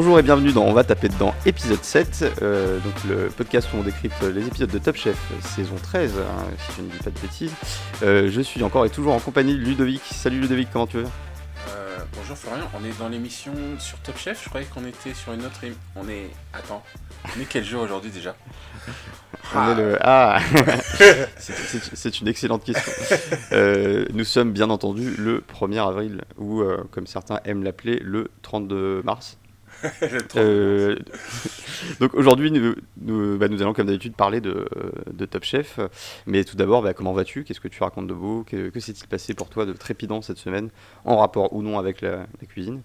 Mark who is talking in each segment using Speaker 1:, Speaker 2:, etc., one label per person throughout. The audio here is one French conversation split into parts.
Speaker 1: Bonjour et bienvenue dans On va taper dedans épisode 7, euh, donc le podcast où on décrypte les épisodes de Top Chef saison 13, hein, si je ne dis pas de bêtises. Euh, je suis encore et toujours en compagnie de Ludovic. Salut Ludovic, comment tu vas
Speaker 2: Euh, bonjour Florian, on est dans l'émission sur Top Chef, je croyais qu'on était sur une autre émission. On est... Attends, on est quel jour aujourd'hui déjà?
Speaker 1: On est le... Ah C'est- c'est- C'est une excellente question. Euh, nous sommes bien entendu le 1er avril, ou euh, comme certains aiment l'appeler, le 32 mars. Euh, donc aujourd'hui, nous, nous, bah, nous allons comme d'habitude parler de, de Top Chef. Mais tout d'abord, bah, comment vas-tu? Qu'est-ce que tu racontes de beau? Que, que s'est-il passé pour toi de trépidant cette semaine, en rapport ou non avec la, la cuisine?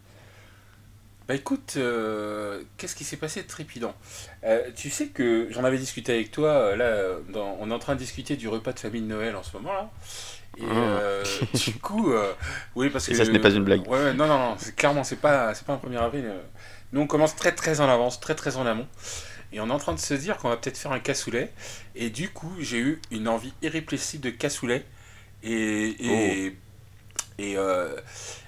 Speaker 2: Bah écoute, euh, qu'est-ce qui s'est passé de trépidant? Euh, Tu sais que j'en avais discuté avec toi, là, dans- on est en train de discuter du repas de famille de Noël en ce moment là. Et
Speaker 1: Ah.
Speaker 2: euh, du coup, oui, parce
Speaker 1: Et
Speaker 2: que.
Speaker 1: ça, ce n'est pas une blague.
Speaker 2: Ouais, non, non, non, clairement, c'est pas, c'est pas un 1er avril. Nous, on commence très, très en avance, très, très en amont. Et on est en train de se dire qu'on va peut-être faire un cassoulet. Et du coup, j'ai eu une envie irrépressible de cassoulet. Et. et, et, euh,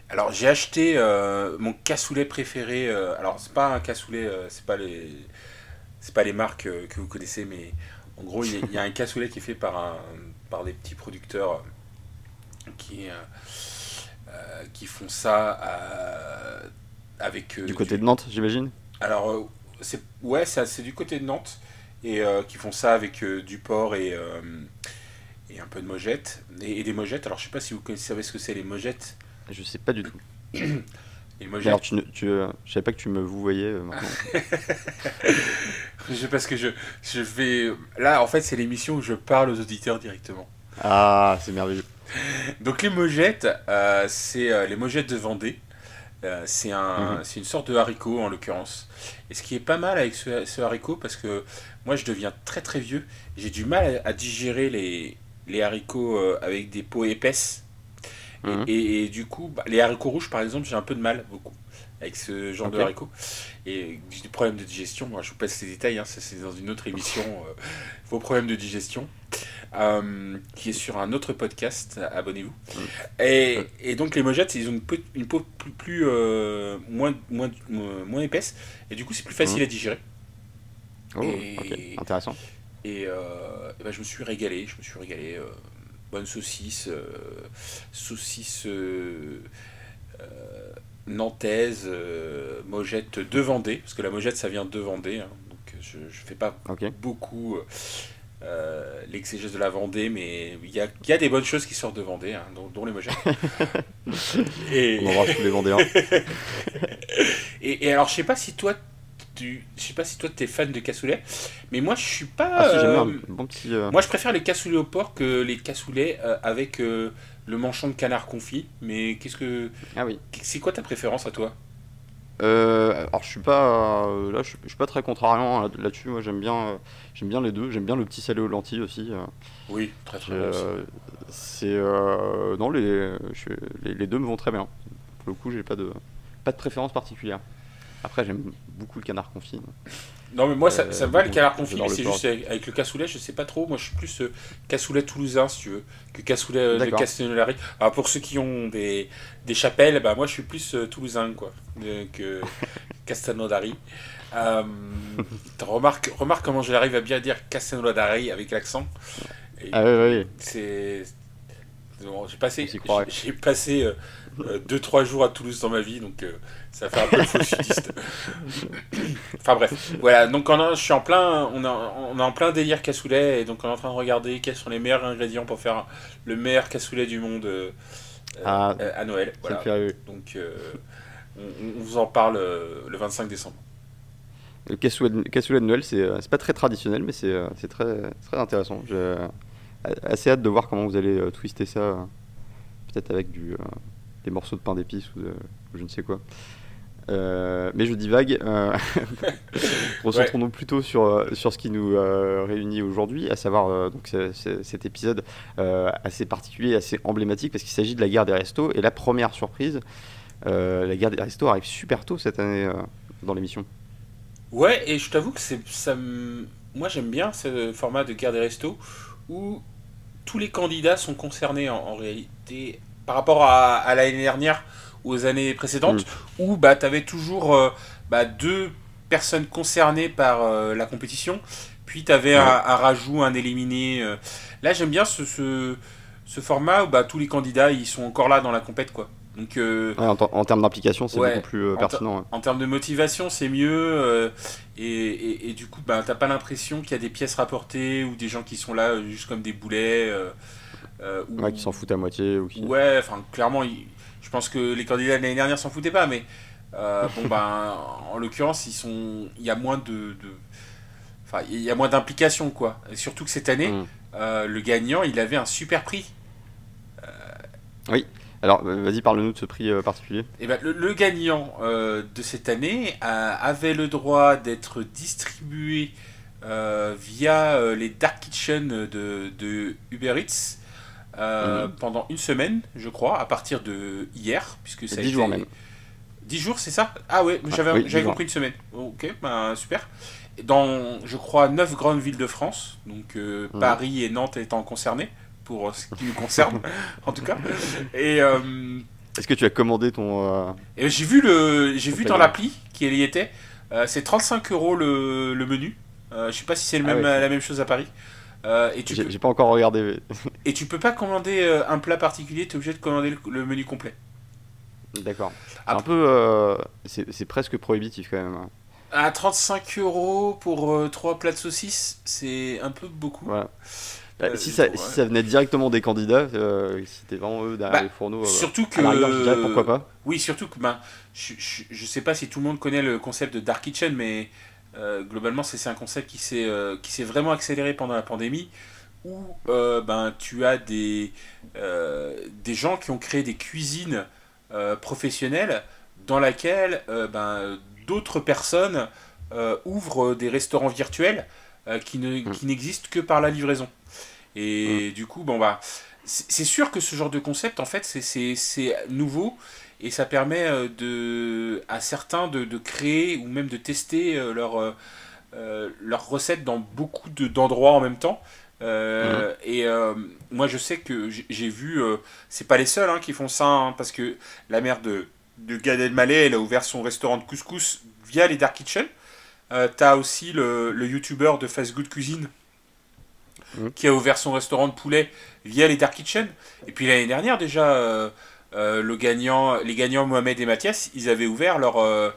Speaker 2: alors, j'ai acheté euh, mon cassoulet préféré. euh, alors, c'est pas un cassoulet, c'est pas les. C'est pas les marques que vous connaissez, mais en gros, il y, a- il y a un cassoulet qui est fait par, un, par des petits producteurs qui, qui font ça euh, avec. euh,
Speaker 1: Du côté de Nantes, j'imagine
Speaker 2: alors, euh, c'est ouais, c'est du côté de Nantes et euh, qui font ça avec du porc et, et un peu de mojette et, et des mojettes. Alors, je sais pas si vous savez ce que c'est les mojettes.
Speaker 1: Je sais pas du tout. Mais
Speaker 2: mojettes,
Speaker 1: alors, tu, ne- tu, euh, je savais pas que tu me vous voyais
Speaker 2: je parce que je je vais là en fait c'est l'émission où je parle aux auditeurs directement.
Speaker 1: Ah, c'est merveilleux.
Speaker 2: Donc les mojettes, euh, c'est les mojettes de Vendée. Euh, c'est un, c'est une sorte de haricot en l'occurrence. Et ce qui est pas mal avec ce, ce haricot, parce que moi je deviens très très vieux, j'ai du mal à, à digérer les, les haricots euh, avec des peaux épaisses. Et-
Speaker 1: Mhm.
Speaker 2: Et, et du coup, bah, les haricots rouges par exemple, j'ai un peu de mal beaucoup avec ce genre de haricots. Et des problèmes de digestion. Moi, je vous passe les détails, hein, c'est dans une autre émission. euh, vos problèmes de digestion. Euh, qui est sur un autre podcast, abonnez-vous. Et, et donc les mojettes, ils ont une, peau- une peau plus, plus, euh, moins, moins, moins moins épaisse, et du coup c'est plus facile
Speaker 1: Mhm.
Speaker 2: à digérer.
Speaker 1: Oh,
Speaker 2: Et-
Speaker 1: intéressant.
Speaker 2: Et, euh, et ben, je me suis régalé, je me suis régalé. euh, bonne saucisse, euh, saucisse euh, euh, nantaise, euh, mojette de Vendée, parce que la mojette ça vient de Vendée, hein, donc je, je fais pas beaucoup euh, l'exégèse de la Vendée, mais il y a, y a des bonnes choses qui sortent de Vendée, hein, dont, dont les mojettes. et,
Speaker 1: On embrasse tous les Vendéens.
Speaker 2: et, et alors, je sais pas si toi, tu, je sais pas si toi t'es fan de cassoulet, mais moi je suis pas.
Speaker 1: Ah, si,
Speaker 2: euh,
Speaker 1: un bon petit. euh,
Speaker 2: moi je préfère les cassoulets au porc que les cassoulets avec le manchon de canard confit. Mais qu'est-ce que,
Speaker 1: Ah oui.
Speaker 2: c'est quoi ta préférence à toi?
Speaker 1: Euh, alors je suis pas euh, là, je, suis- je suis pas très contrariant là- là-dessus. Moi j'aime bien, euh, j'aime bien les deux. J'aime bien le petit salé aux lentilles aussi.
Speaker 2: Oui, très très aussi.
Speaker 1: c'est non les, je- les les deux me vont très bien. Pour le coup j'ai pas de pas de préférence particulière. Après j'aime beaucoup le canard confit.
Speaker 2: Non, mais moi ça,
Speaker 1: euh,
Speaker 2: ça me va le canard confit, mais c'est juste avec, avec le cassoulet, je sais pas trop. Moi je suis plus euh, cassoulet toulousain si tu veux, que cassoulet euh, de. Castellari. Alors pour ceux qui ont des, des chapelles, bah moi je suis plus toulousain quoi, que Castelnaudary. Euh, remarque, remarque comment j'arrive à bien dire Castelnaudary avec l'accent.
Speaker 1: Ah ouais, ouais.
Speaker 2: C'est. bon, j'ai passé. J'ai passé 2-3 jours à Toulouse dans ma vie, donc euh, ça fait un peu sudiste. enfin bref, voilà, donc on a- je suis en plein, on, a, on est en plein délire cassoulet, et donc on est en train de regarder quels sont les meilleurs ingrédients pour faire le meilleur cassoulet du monde euh, euh,
Speaker 1: Ah,
Speaker 2: euh, à Noël. Voilà. Donc euh, on, on vous en parle euh, le 25 décembre.
Speaker 1: Le cassoulet de, cassoulet de Noël, c'est euh, pas très traditionnel, mais c'est euh, très, très intéressant. J'ai euh, assez hâte de voir comment vous allez euh, twister ça. euh, Peut-être avec du, euh, des morceaux de pain d'épices ou, de- je ne sais quoi. Euh, mais je divague. Euh, Concentrons-nous plutôt sur, euh, sur ce qui nous euh, réunit aujourd'hui, à savoir donc, cet épisode assez particulier, assez emblématique, parce qu'il s'agit de la guerre des restos. Et la première surprise, la guerre des restos arrive super tôt cette année dans l'émission.
Speaker 2: Ouais, et je t'avoue que c'est ça moi j'aime bien ce format de guerre des restos où tous les candidats sont concernés en, en réalité par rapport à, à l'année dernière ou aux années précédentes où bah t'avais toujours euh, bah, deux personnes concernées par euh, la compétition. Puis tu avais un, un, rajout, un éliminé. euh. Là, j'aime bien ce, ce, ce format où bah, tous les candidats ils sont encore là dans la compète. Quoi. Donc,
Speaker 1: Ouais, en, en termes d'implication, c'est
Speaker 2: Ouais,
Speaker 1: beaucoup plus
Speaker 2: en
Speaker 1: pertinent.
Speaker 2: en termes de motivation, c'est mieux. et, et, et du coup, bah, t'as pas l'impression qu'il y a des pièces rapportées ou des gens qui sont là juste comme des boulets. Euh, euh, ou-
Speaker 1: Ouais, qui s'en foutent à moitié. Ou qui...
Speaker 2: Ouais, enfin, clairement, il- je pense que les candidats de l'année dernière s'en foutaient pas, mais euh, bon, ben, en l'occurrence, ils sont, il y a moins de, de- enfin, il y a moins d'implication, quoi. Et surtout que cette année,
Speaker 1: Mm.
Speaker 2: euh, le gagnant, il avait un super prix.
Speaker 1: Alors, euh, vas-y, parle-nous de ce prix particulier.
Speaker 2: Et ben, le, le gagnant de cette année avait le droit d'être distribué via les Dark Kitchen de, de Uber Eats euh,
Speaker 1: Mhm.
Speaker 2: pendant une semaine, je crois, à partir de hier, puisque ça a
Speaker 1: 10
Speaker 2: été-
Speaker 1: jours même.
Speaker 2: 10 jours, c'est ça? Ah ouais, j'avais
Speaker 1: oui, 10
Speaker 2: j'avais compris une semaine. Ok, ben, super. Dans, je crois, 9 grandes villes de France, donc euh,
Speaker 1: Mhm.
Speaker 2: Paris et Nantes étant concernés, pour ce qui nous concerne, en tout cas. Et, euh,
Speaker 1: Est-ce que tu as commandé ton. euh,
Speaker 2: et j'ai vu, le, j'ai
Speaker 1: Ton
Speaker 2: vu dans l'appli qui y était, euh, c'est 35 euros le, le menu. Je sais pas si c'est le
Speaker 1: Ah
Speaker 2: même,
Speaker 1: ouais.
Speaker 2: la même chose à Paris. Euh, et, tu
Speaker 1: J'ai
Speaker 2: peux,
Speaker 1: j'ai pas encore regardé.
Speaker 2: et tu peux pas commander euh, un plat particulier, tu es obligé de commander le, le menu complet.
Speaker 1: D'accord.
Speaker 2: Après-
Speaker 1: un peu. euh, C'est c'est presque prohibitif quand même. hein.
Speaker 2: À 35 euros pour 3 plats de saucisses, c'est un peu beaucoup.
Speaker 1: Voilà. Bah,
Speaker 2: Euh,
Speaker 1: si, ça,
Speaker 2: ouais.
Speaker 1: si ça venait directement des candidats, euh, si c'était vraiment eux derrière
Speaker 2: Bah,
Speaker 1: les fourneaux, euh,
Speaker 2: Surtout que.
Speaker 1: dirais pourquoi pas.
Speaker 2: Oui, surtout que ben, je, je, je sais pas si tout le monde connaît le concept de Dark Kitchen, mais euh, globalement, c'est un concept qui s'est euh, qui s'est vraiment accéléré pendant la pandémie, où euh, ben, tu as des, des gens qui ont créé des cuisines professionnelles dans laquelle ben, d'autres personnes ouvrent des restaurants virtuels ne-
Speaker 1: Mm.
Speaker 2: qui n'existent que par la livraison. Et du coup, bon bah, c'est sûr que ce genre de concept, en fait, c'est nouveau et ça permet euh, de, à certains de, de créer ou même de tester euh, leur, euh, leurs recettes dans beaucoup de- d'endroits en même temps. Euh, Et euh, moi, je sais que j'ai- vu, euh, c'est pas les seuls hein, qui font ça, hein, parce que la mère de, de Gad Elmaleh, elle a ouvert son restaurant de couscous via les Dark Kitchen. T'as aussi le, le youtubeur de Fast Good Cuisine
Speaker 1: Mhm.
Speaker 2: qui a ouvert son restaurant de poulet via les Dark Kitchen. Et puis l'année dernière déjà, le gagnant, les gagnants Mohamed et Mathias, ils avaient ouvert leur, euh,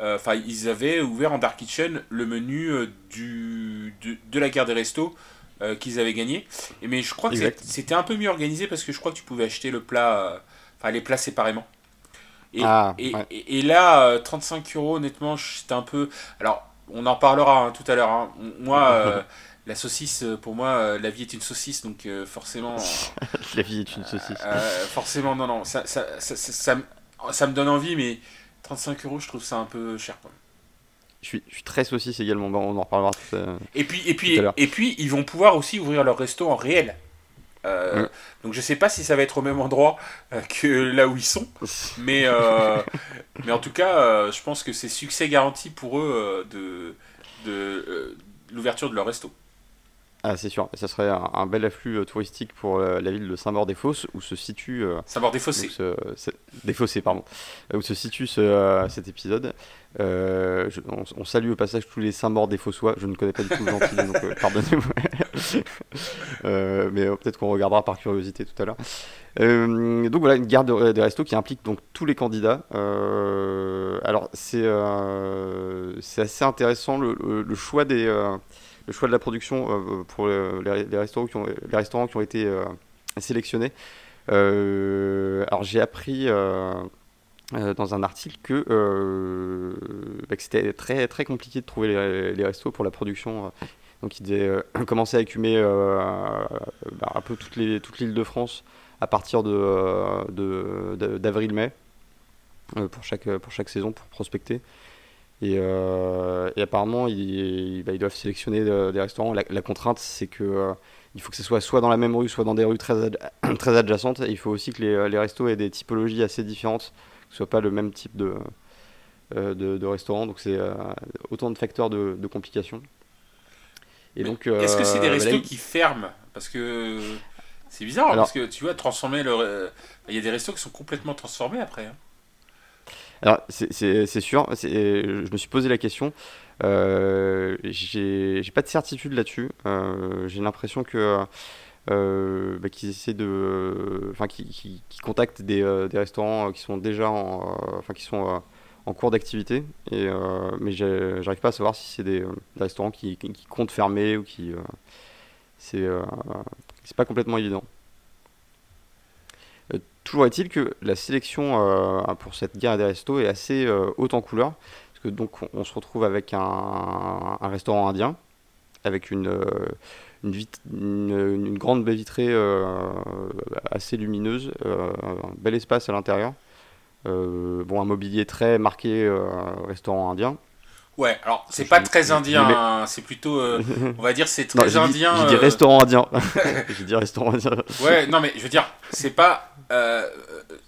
Speaker 2: euh, enfin ils avaient ouvert en Dark Kitchen le menu euh, du, de, de la guerre des restos euh, qu'ils avaient gagné. Et mais je crois que c'était un peu mieux organisé parce que je crois que tu pouvais acheter le plat, euh, enfin les plats séparément. Et,
Speaker 1: Ah,
Speaker 2: et,
Speaker 1: ouais.
Speaker 2: et- et là, euh, 35 euros, honnêtement, c'était un peu. Alors, on en parlera hein, tout à l'heure. hein. Moi, euh, la saucisse, euh, pour moi, euh, la vie est une saucisse, donc euh, forcément.
Speaker 1: La vie est une saucisse.
Speaker 2: forcément, non, non. Ça, ça, ça, ça, me- ça me donne envie, mais 35 euros, je trouve ça un peu cher. quoi.
Speaker 1: Je suis, je suis très saucisse également, on en reparlera tout à
Speaker 2: Et puis, et, puis, et puis, ils vont pouvoir aussi ouvrir leur resto en réel. Euh,
Speaker 1: Mm.
Speaker 2: Donc, je sais pas si ça va être au même endroit euh, que là où ils sont. Mais, euh, mais en tout cas, je pense que c'est succès garanti pour eux de, de l'ouverture de leur resto.
Speaker 1: Ah, c'est sûr, ça serait un, un bel afflux euh, touristique pour euh, la ville de Saint-Maur-des-Fosses où se situe. euh,
Speaker 2: Savoir des
Speaker 1: donc
Speaker 2: fossés.
Speaker 1: ce- ce- des fossés, pardon. Où se situe ce, cet épisode. Euh, je- on, on salue au passage tous les Saint-Maur des Fossois. Je ne connais pas du tout le gentil, donc euh, pardonnez-moi. Euh, mais peut-être qu'on regardera par curiosité tout à l'heure. Donc voilà, une garde de- des restos qui implique donc tous les candidats. Alors c'est c'est assez intéressant le, le- le choix des le choix de la production euh, pour les, restaurants qui ont été euh, sélectionnés. Euh, alors j'ai appris dans un article que, bah, que c'était très très compliqué de trouver les, les restos pour la production. Donc ils devaient euh, commencer à écumer bah, un peu toute les- toute l'île de France à partir d'avril-mai pour chaque saison pour prospecter. Et, euh, et apparemment, ils, bah, ils doivent sélectionner euh, des restaurants. La, la contrainte, c'est que euh, il faut que ce soit soit dans la même rue, soit dans des rues très, ad- très adjacentes. Et il faut aussi que les, les restos aient des typologies assez différentes, que ce soit pas le même type de, de, de restaurant. Donc c'est autant de facteurs de, de complications. Et
Speaker 2: Mais
Speaker 1: donc,
Speaker 2: Est-ce que c'est des
Speaker 1: bah, là,
Speaker 2: restos qui ferment? Parce que c'est bizarre,
Speaker 1: Alors-
Speaker 2: parce que tu vois, transformer le. Il y a des restos qui sont complètement transformés après. hein.
Speaker 1: Alors, c'est sûr, je me suis posé la question. Euh, j'ai pas de certitude là-dessus. Euh, j'ai l'impression que euh, bah, qu'ils essaient de, enfin, qui, contactent des, des, restaurants qui sont déjà, en, enfin, qui sont en cours d'activité. Et mais j'arrive pas à savoir si c'est des, restaurants qui, qui, comptent fermer ou qui, c'est, c'est pas complètement évident. Toujours est-il que la sélection pour cette guerre des restos est assez haute en couleur donc on, se retrouve avec un, restaurant indien, avec une, euh, une, grande baie vitrée euh, assez lumineuse, euh, un bel espace à l'intérieur. bon, un mobilier très marqué restaurant indien.
Speaker 2: Ouais, alors c'est pas très indien, hein, c'est plutôt, on va dire, c'est très indien.
Speaker 1: J'ai dit restaurant indien. j'ai dit restaurant indien.
Speaker 2: Ouais, non mais je veux dire, c'est pas,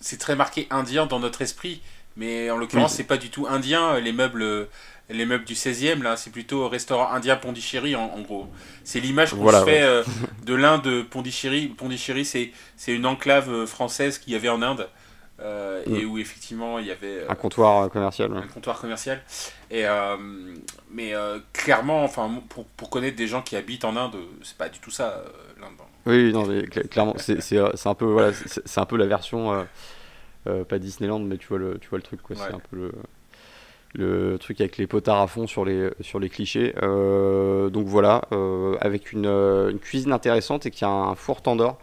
Speaker 2: c'est très marqué indien dans notre esprit, mais en l'occurrence, c'est pas du tout indien, euh, les meubles, euh, les meubles du 16e, là, c'est plutôt restaurant indien Pondichéry, en, en gros. C'est l'image qu'on se fait euh, de l'Inde de Pondichéry. Pondichéry, c'est, une enclave française qu'il y avait en Inde. et mm. où effectivement il y avait
Speaker 1: un comptoir commercial
Speaker 2: un comptoir commercial et mais clairement enfin pour, pour, connaître des gens qui habitent en Inde c'est pas du tout ça l'Inde
Speaker 1: oui non mais clairement c'est, c'est, un peu voilà c'est, un peu la version euh, pas Disneyland, mais tu vois le, tu vois le truc, quoi. C'est un peu le, le truc avec les potards à fond sur les, sur les clichés. Euh, donc voilà, euh, avec une, une, cuisine intéressante et qui a un four tendor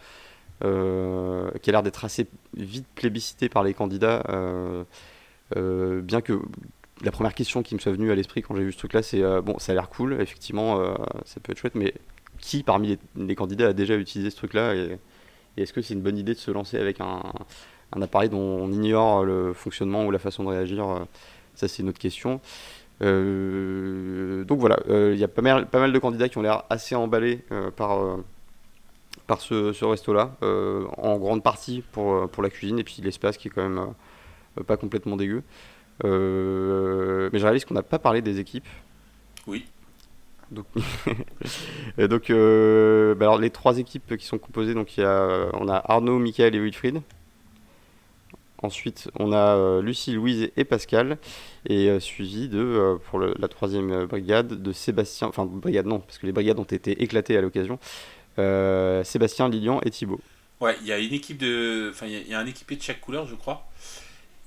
Speaker 1: qui a l'air d'être assez vite plébiscité par les candidats. bien que la première question qui me soit venue à l'esprit quand j'ai vu ce truc là, c'est bon, ça a l'air cool, effectivement, ça peut être chouette, mais qui parmi les, candidats a déjà utilisé ce truc là et est-ce que c'est une bonne idée de se lancer avec un, appareil dont on ignore le fonctionnement ou la façon de réagir, euh, ça c'est une autre question. Euh, donc voilà, euh, il y a pas mal, de candidats qui ont l'air assez emballés par, par ce, resto-là, en grande partie pour, pour la cuisine et puis l'espace qui est quand même pas complètement dégueu. mais je réalise qu'on n'a pas parlé des équipes.
Speaker 2: Oui.
Speaker 1: Donc, donc bah alors les trois équipes qui sont composées, donc il y a, on a Arnaud, Michael et Wilfried. Ensuite, on a euh, Lucie, Louise et Pascal, et euh, suivi de, euh, pour la troisième brigade, de Sébastien, enfin brigade non, parce que les brigades ont été éclatées à l'occasion, Sébastien, Lilian et Thibaut.
Speaker 2: Ouais, il y a une équipe de, enfin il y, a un équipé de chaque couleur, je crois.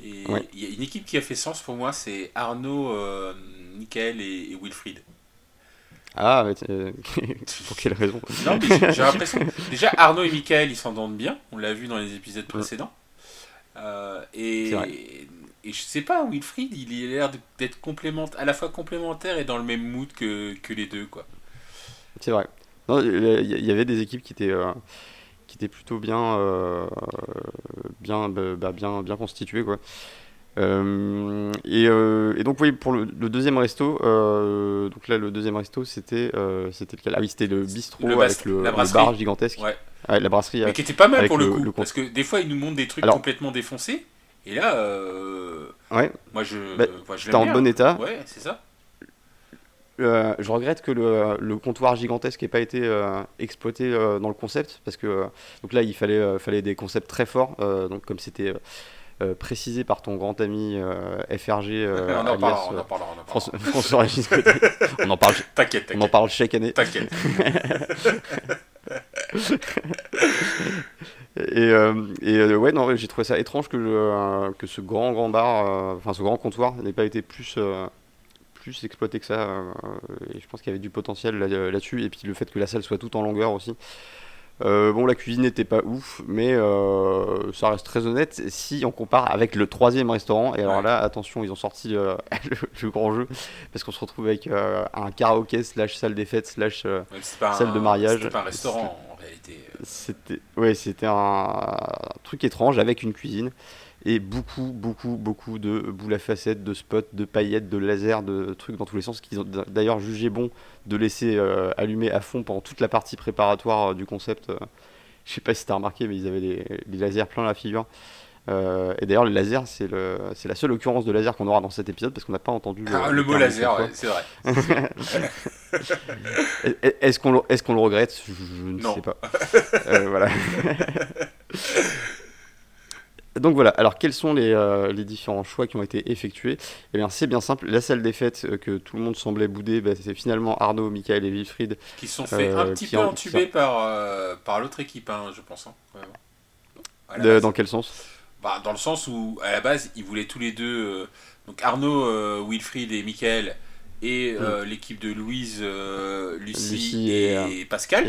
Speaker 2: Et il y a une équipe qui a fait sens pour moi, c'est Arnaud, Michael et, Wilfried.
Speaker 1: Ah, mais pour quelle raison?
Speaker 2: Non, j'ai l'impression. Déjà, Arnaud et Michael, ils s'entendent bien. On l'a vu dans les épisodes précédents. Euh, et, et je sais pas, Wilfried, il a l'air d'être complémentaire, à la fois complémentaire et dans le même mood que, que les deux, quoi.
Speaker 1: C'est vrai. Il y avait des équipes qui étaient, euh, qui étaient plutôt bien, euh, bien, bah, bah, bien, bien constituées, quoi. Et, et, donc oui pour le, deuxième resto donc là le deuxième resto c'était c'était lequel? Ah oui c'était le bistrot avec le, bar gigantesque
Speaker 2: ouais
Speaker 1: la brasserie.
Speaker 2: Mais qui était pas mal pour le, coup. parce que des fois, ils nous montrent des trucs complètement défoncés. Et là, euh,
Speaker 1: ouais.
Speaker 2: moi je.
Speaker 1: Bah, en bon état.
Speaker 2: Ouais, c'est ça.
Speaker 1: Euh, je regrette que le, le comptoir gigantesque n'ait pas été euh, exploité dans le concept parce que donc là il fallait, fallait des concepts très forts donc comme c'était précisé par ton grand ami FRG
Speaker 2: on, en parle, on en parle,
Speaker 1: François Régis on en parle
Speaker 2: t'inquiète
Speaker 1: on en parle chaque année
Speaker 2: t'inquiète
Speaker 1: et, euh, et euh, ouais, non, j'ai trouvé ça étrange que, euh, que ce grand grand bar, enfin ce grand comptoir n'ait pas été plus plus exploité que ça. et je pense qu'il y avait du potentiel là-dessus. et puis le fait que la salle soit toute en longueur aussi. Bon, la cuisine n'était pas ouf, mais ça reste très honnête si on compare avec le troisième restaurant. Et alors là, attention, ils ont sorti le, grand jeu parce qu'on se retrouve avec un karaoké slash salle des fêtes slash salle de mariage.
Speaker 2: C'était pas un restaurant. Euh,
Speaker 1: c'était ouais, c'était un, truc étrange avec une cuisine et beaucoup, beaucoup, beaucoup de boules à facettes, de spots, de paillettes, de lasers, de trucs dans tous les sens qu'ils ont d'ailleurs jugé bon de laisser euh, allumer à fond pendant toute la partie préparatoire euh, du concept. je sais pas si tu as remarqué, mais ils avaient des, lasers plein la figure. Euh, et d'ailleurs, le laser, c'est la seule occurrence de laser qu'on aura dans cet épisode parce qu'on n'a pas entendu
Speaker 2: le, ah, le mot laser, c'est vrai.
Speaker 1: est-ce qu'on est qu'on le regrette? Je ne sais pas. Euh, voilà. donc voilà, alors quels sont les, euh, les, différents choix qui ont été effectués? Eh bien c'est bien simple, la salle des fêtes euh, que tout le monde semblait bouder, bah, c'est finalement Arnaud, Michael et Wilfried.
Speaker 2: Qui sont fait un petit peu entubés par, par l'autre équipe, hein, je pense.
Speaker 1: Hein. dans quel sens?
Speaker 2: Bah, Dans le sens où à la base ils voulaient tous les deux, donc Arnaud, Wilfried et Michael, et mm. l'équipe de Louise, Lucie, et, Pascal,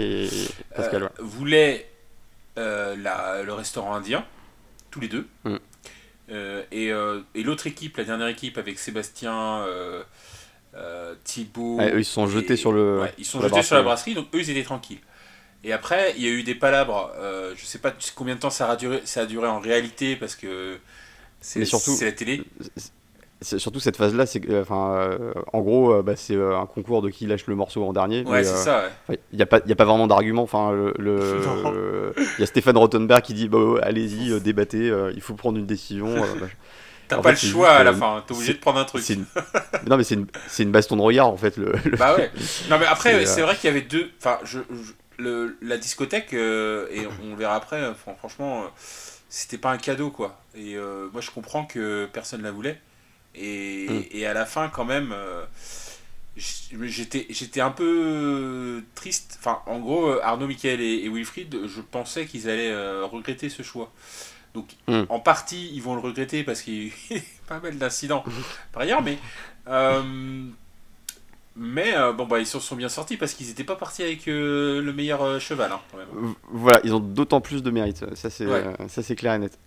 Speaker 2: voulaient le restaurant indien tous les deux. Mm. Euh, et, euh, et l'autre équipe, la dernière équipe avec Sébastien, euh, Thibaut.
Speaker 1: eux, ils se sont jetés sur le.
Speaker 2: ils sont jetés sur la brasserie, donc eux, ils étaient tranquilles. Et après, il y a eu des palabres. je sais pas combien de temps ça a duré, ça a duré en réalité parce que c'est la télé
Speaker 1: surtout cette phase-là, c'est enfin, euh, en gros, euh, bah, c'est euh, un concours de qui lâche le morceau en dernier.
Speaker 2: Ouais, c'est ça.
Speaker 1: Il n'y a pas, il a pas vraiment d'argument. Enfin, le, il y a Stéphane Rottenberg qui dit, bah, allez-y, débattez, il faut prendre une décision.
Speaker 2: Bah, T'as pas le choix à la fin, t'es obligé de prendre un truc.
Speaker 1: non, mais c'est une, une, baston de regard en fait. Le,
Speaker 2: bah ouais. Non, mais après, c'est vrai qu'il y avait deux. Enfin, je, le, la discothèque, et on, le verra après, franchement, c'était pas un cadeau quoi. Et moi, je comprends que personne la voulait. Et, mm. et, à la fin, quand même, euh, j'étais, j'étais un peu triste. Enfin, en gros, Arnaud, Michael et, Wilfried, je pensais qu'ils allaient euh, regretter ce choix. Donc, mm. en partie, ils vont le regretter parce qu'il y a pas mal d'incidents par ailleurs, mais euh, mais euh, bon, bah, ils se sont bien sortis parce qu'ils n'étaient pas partis avec euh, le meilleur euh, cheval. Hein,
Speaker 1: voilà, ils ont d'autant plus de mérite. Ça, c'est ça c'est clair et net.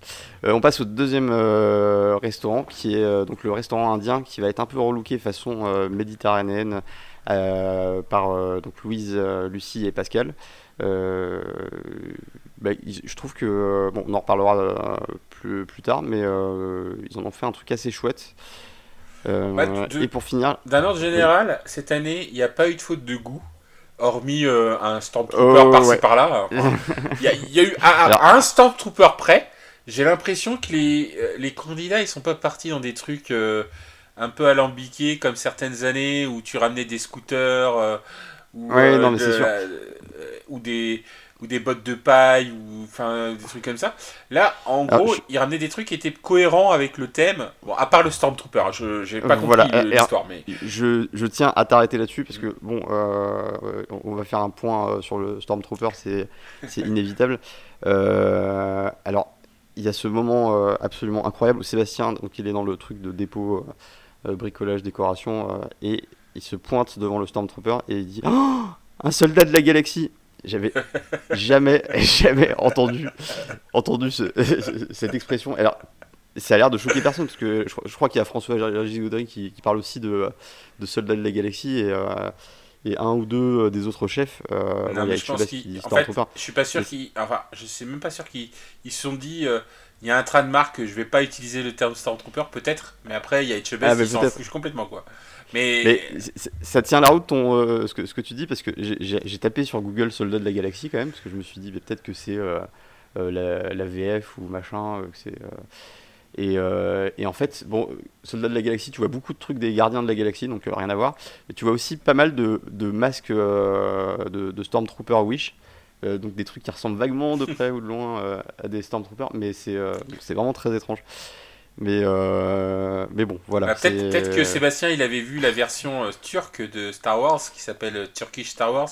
Speaker 1: on passe au deuxième restaurant qui est donc le restaurant indien qui va être un peu relooké façon méditerranéenne par donc Louise, Lucie et Pascal. Bah, je trouve que. bon, on en reparlera plus, plus tard, mais ils en ont fait un truc assez chouette. Euh, bah, et pour finir.
Speaker 2: D'un ordre général, cette année, il n'y a pas eu de faute de goût, hormis euh, un Stormtrooper oh, par-ci par-là. Il y, a eu à, un Stormtrooper près. J'ai l'impression que les, les candidats, ils sont pas partis dans des trucs un peu alambiqués comme certaines années où tu ramenais des scooters ou,
Speaker 1: non,
Speaker 2: ou des ou des bottes de paille ou enfin des trucs comme ça. Là, en gros, il ramenait des trucs qui étaient cohérents avec le thème. Bon, à part le Stormtrooper, hein, je n'ai pas compris voilà, l'histoire, mais
Speaker 1: je, je, tiens à t'arrêter là-dessus parce que bon, euh, on va faire un point euh, sur le Stormtrooper, c'est c'est inévitable. Euh, alors, il y a ce moment absolument incroyable où Sébastien, donc il est dans le truc de dépôt, bricolage, décoration, et il se pointe devant le Stormtrooper et il dit oh, un soldat de la galaxie j'avais jamais, jamais entendu, entendu cette expression. Alors, ça a l'air de choquer personne, parce que je, crois qu'il y a François Gaudry qui, qui, parle aussi de, de Soldats de la Galaxie et, euh, et un ou deux des autres chefs.
Speaker 2: Euh, non, mais je pense qu'ils. En fait, je suis pas sûr qu'ils. Enfin, je sais même pas sûr qu'ils se sont dit. Euh, il y a un trademark, je vais pas utiliser le terme Stormtrooper, peut-être, mais après, il y a Etchebest ah, qui s'en fiche complètement, quoi. Mais,
Speaker 1: ça tient la route euh, ce, que, tu dis parce que j'ai tapé sur Google Soldat de la Galaxie quand même parce que je me suis dit peut-être que c'est euh, euh, la, VF ou machin. et, en fait, bon, Soldat de la Galaxie, tu vois beaucoup de trucs des Gardiens de la Galaxie, donc rien à voir. Tu vois aussi pas mal de, de masques de, de, Stormtrooper Wish. donc des trucs qui ressemblent vaguement de près ou de loin à des Stormtroopers, mais c'est vraiment très étrange. Mais, euh, mais bon, voilà.
Speaker 2: Bah, peut-être que Sébastien, il avait vu la version euh, turque de Star Wars, qui s'appelle euh, Turkish Star Wars,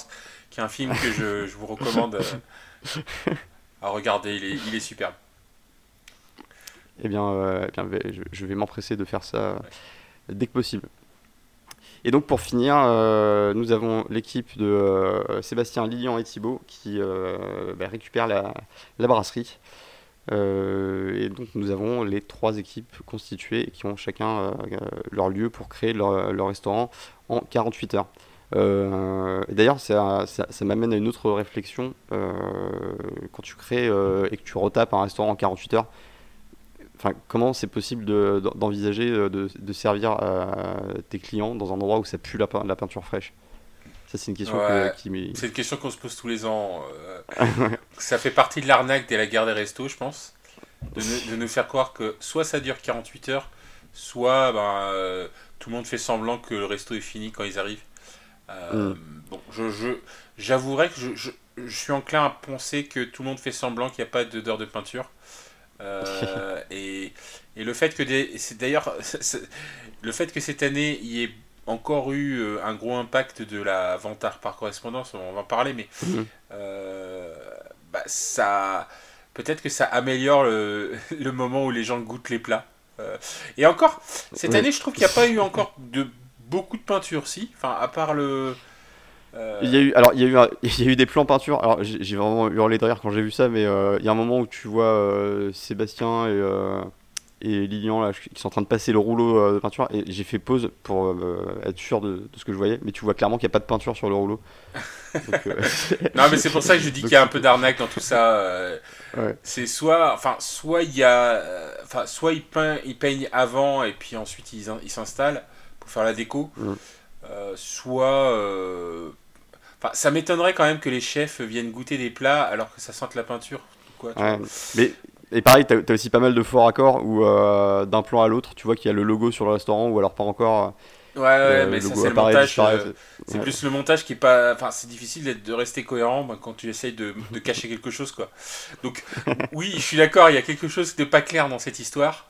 Speaker 2: qui est un film que je, je vous recommande à regarder. Il est, il est superbe.
Speaker 1: Eh bien, eh bien je, vais m'empresser de faire ça dès que possible. Et donc pour finir, nous avons l'équipe de Sébastien, Lilian et Thibaut qui bah, récupèrent la, la brasserie. Euh, et donc nous avons les trois équipes constituées qui ont chacun euh, leur lieu pour créer leur, restaurant en 48 heures. Euh, D'ailleurs, ça, m'amène à une autre réflexion. Euh, quand tu crées et que tu retapes un restaurant en 48 heures, comment c'est possible d'envisager de, servir tes clients dans un endroit où ça pue la peinture fraîche? Ça, c'est une question qui
Speaker 2: C'est une question qu'on se pose tous les ans. Euh, ça fait partie de l'arnaque de la guerre des restos, je pense. De, nous faire croire que soit ça dure 48 heures, soit ben, euh, tout le monde fait semblant que le resto est fini quand ils arrivent. Euh, mm. Bon, je, j'avouerais que je, je, suis enclin à penser que tout le monde fait semblant qu'il n'y a pas d'odeur de peinture. et, et, le fait que c'est d'ailleurs le fait que cette année il y ait encore eu un gros impact de la vente par correspondance, on va en parler, mais mhm. bah, ça peut-être que ça améliore le, le, moment où les gens goûtent les plats. et encore, cette année, je trouve qu'il n'y a pas eu encore de beaucoup de peinture, si. Enfin, à part le.
Speaker 1: Euh, il y a eu, alors il y a eu, il y a eu des plans peinture. Alors j'ai vraiment hurlé de rire quand j'ai vu ça, mais euh, il y a un moment où tu vois euh, Sébastien et, et Lilian là, qui sont en train de passer le rouleau de peinture et j'ai fait pause pour être sûr de, ce que je voyais, mais tu vois clairement qu'il n'y a pas de peiture sur le rouleau.
Speaker 2: non, mais c'est pour ça que je dis qu'il y a un peu d'arnaque dans tout ça. C'est soit, enfin, soit il y a, enfin, soit ils peignent, ils peignent avant et puis ensuite ils s'installent pour faire la déco. Mm. Euh, soit. Euh, enfin, ça m'étonnerait quand même que les chefs viennent goûter des plats alors que ça sente la peinture. Quoi,
Speaker 1: mais et pareil, tu as, aussi pas mal de faux raccords où euh, d'un plan à l'autre, tu vois qu'il y a le logo sur le restaurant ou alors pas encore.
Speaker 2: Ouais, ouais, mais ça, c'est le montage. c'est plus le montage qui est pas. Enfin, c'est difficile de rester cohérent ben, quand tu essayes de, de, cacher quelque chose, quoi. Donc, oui, je suis d'accord, il y a quelque chose de pas clair dans cette histoire.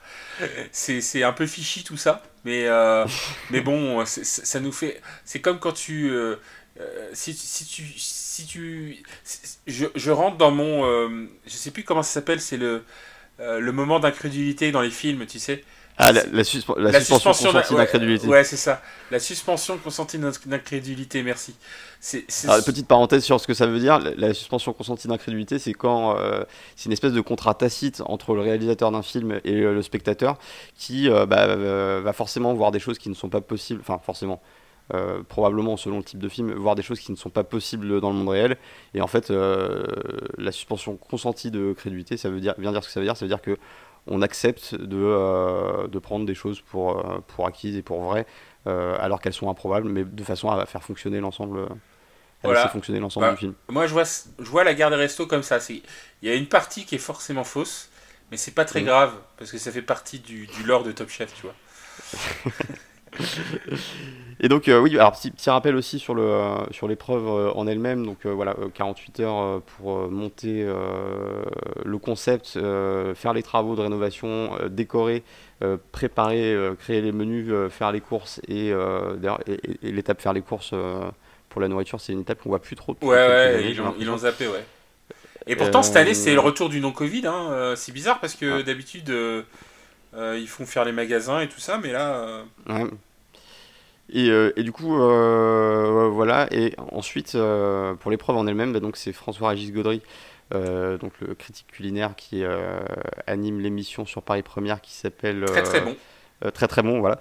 Speaker 2: C'est un peu fichi tout ça. Mais, euh, mais bon, ça nous fait. C'est comme quand tu. Euh, euh, si, si, tu. Si tu je, je rentre dans mon. je sais plus comment ça s'appelle, c'est le, le moment d'incrédulité dans les films, tu sais.
Speaker 1: Ah, la, la, suspension, consentie d'incrédulité.
Speaker 2: Ouais, c'est ça. La suspension consentie d'incrédulité, merci.
Speaker 1: C'est, petite parenthèse sur ce que ça veut dire. La, suspension consentie d'incrédulité, c'est quand euh, c'est une espèce de contrat tacite entre le réalisateur d'un film et le, spectateur qui euh, bah, va forcément voir des choses qui ne sont pas possibles. Enfin, forcément. Euh, probablement selon le type de film, voir des choses qui ne sont pas possibles dans le monde réel. Et en fait, la suspension consentie de crédulité, ça veut dire, vient dire ce que ça veut dire. Ça veut dire que on accepte de, euh, de prendre des choses pour, euh, pour acquises et pour vraies, euh, alors qu'elles sont improbables, mais de façon à faire fonctionner l'ensemble. Voilà. fonctionner l'ensemble bah, du film.
Speaker 2: Moi, je vois, je vois la guerre des restos comme ça. Il y a une partie qui est forcément fausse, mais c'est pas très mm. grave parce que ça fait partie du, du lore de Top Chef, tu vois.
Speaker 1: Et donc, euh, oui, alors petit, petit, rappel aussi sur, le, euh, sur l'épreuve euh, en elle-même. Donc, voilà, 48 heures pour monter le concept, faire les travaux de rénovation, décorer, préparer, créer les menus, faire les courses et, et, l'étape faire les courses pour la nourriture, c'est une étape qu'on voit plus trop.
Speaker 2: Ouais, ouais, ils l'ont zappé, ouais. Et pourtant, cette année, c'est le retour du non-Covid. Hein. C'est bizarre parce que d'habitude, ils font faire les magasins et tout ça, mais là.
Speaker 1: Ouais. Et, euh, et, du coup, euh, voilà. Et ensuite, euh, pour l'épreuve en elle-même, bah, donc c'est François Régis Gaudry, donc le critique culinaire qui anime l'émission sur Paris Première qui s'appelle
Speaker 2: très très bon.
Speaker 1: très très bon, voilà.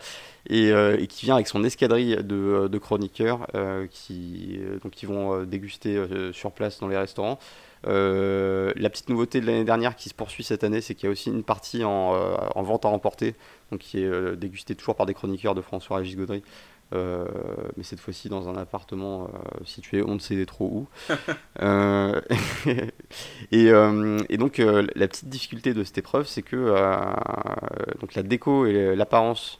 Speaker 1: Et, et, qui vient avec son escadrille de, de chroniqueurs qui, donc, qui vont déguster sur place dans les restaurants. La petite nouveauté de l'année dernière qui se poursuit cette année, c'est qu'il y a aussi une partie en, en vente à emporter, donc qui est dégustée toujours par des chroniqueurs de François Régis Gaudry. Euh, mais cette fois-ci dans un appartement euh, situé on ne sait trop où. Euh, et, et, donc la petite difficulté de cette épreuve, c'est que donc la déco et l'apparence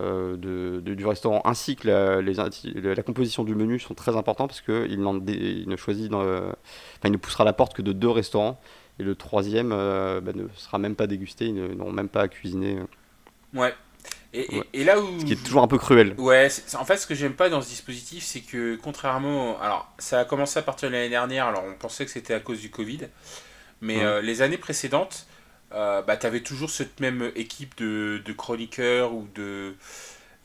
Speaker 1: de, du restaurant ainsi que la, les, la, composition du menu sont très importants parce qu'il il ne choisit, enfin, il ne poussera la porte que de deux restaurants et le troisième bah, ne sera même pas dégusté, ils n'auront même pas à cuisiner.
Speaker 2: Ouais, et, là où.
Speaker 1: Ce qui est toujours un peu cruel.
Speaker 2: Ouais, en fait, ce que j'aime pas dans ce dispositif, c'est que contrairement. Alors, ça a commencé à partir de l'année dernière, alors on pensait que c'était à cause du Covid. Mais euh, les années précédentes, euh, bah, tu avais toujours cette même équipe de, de chroniqueurs ou de,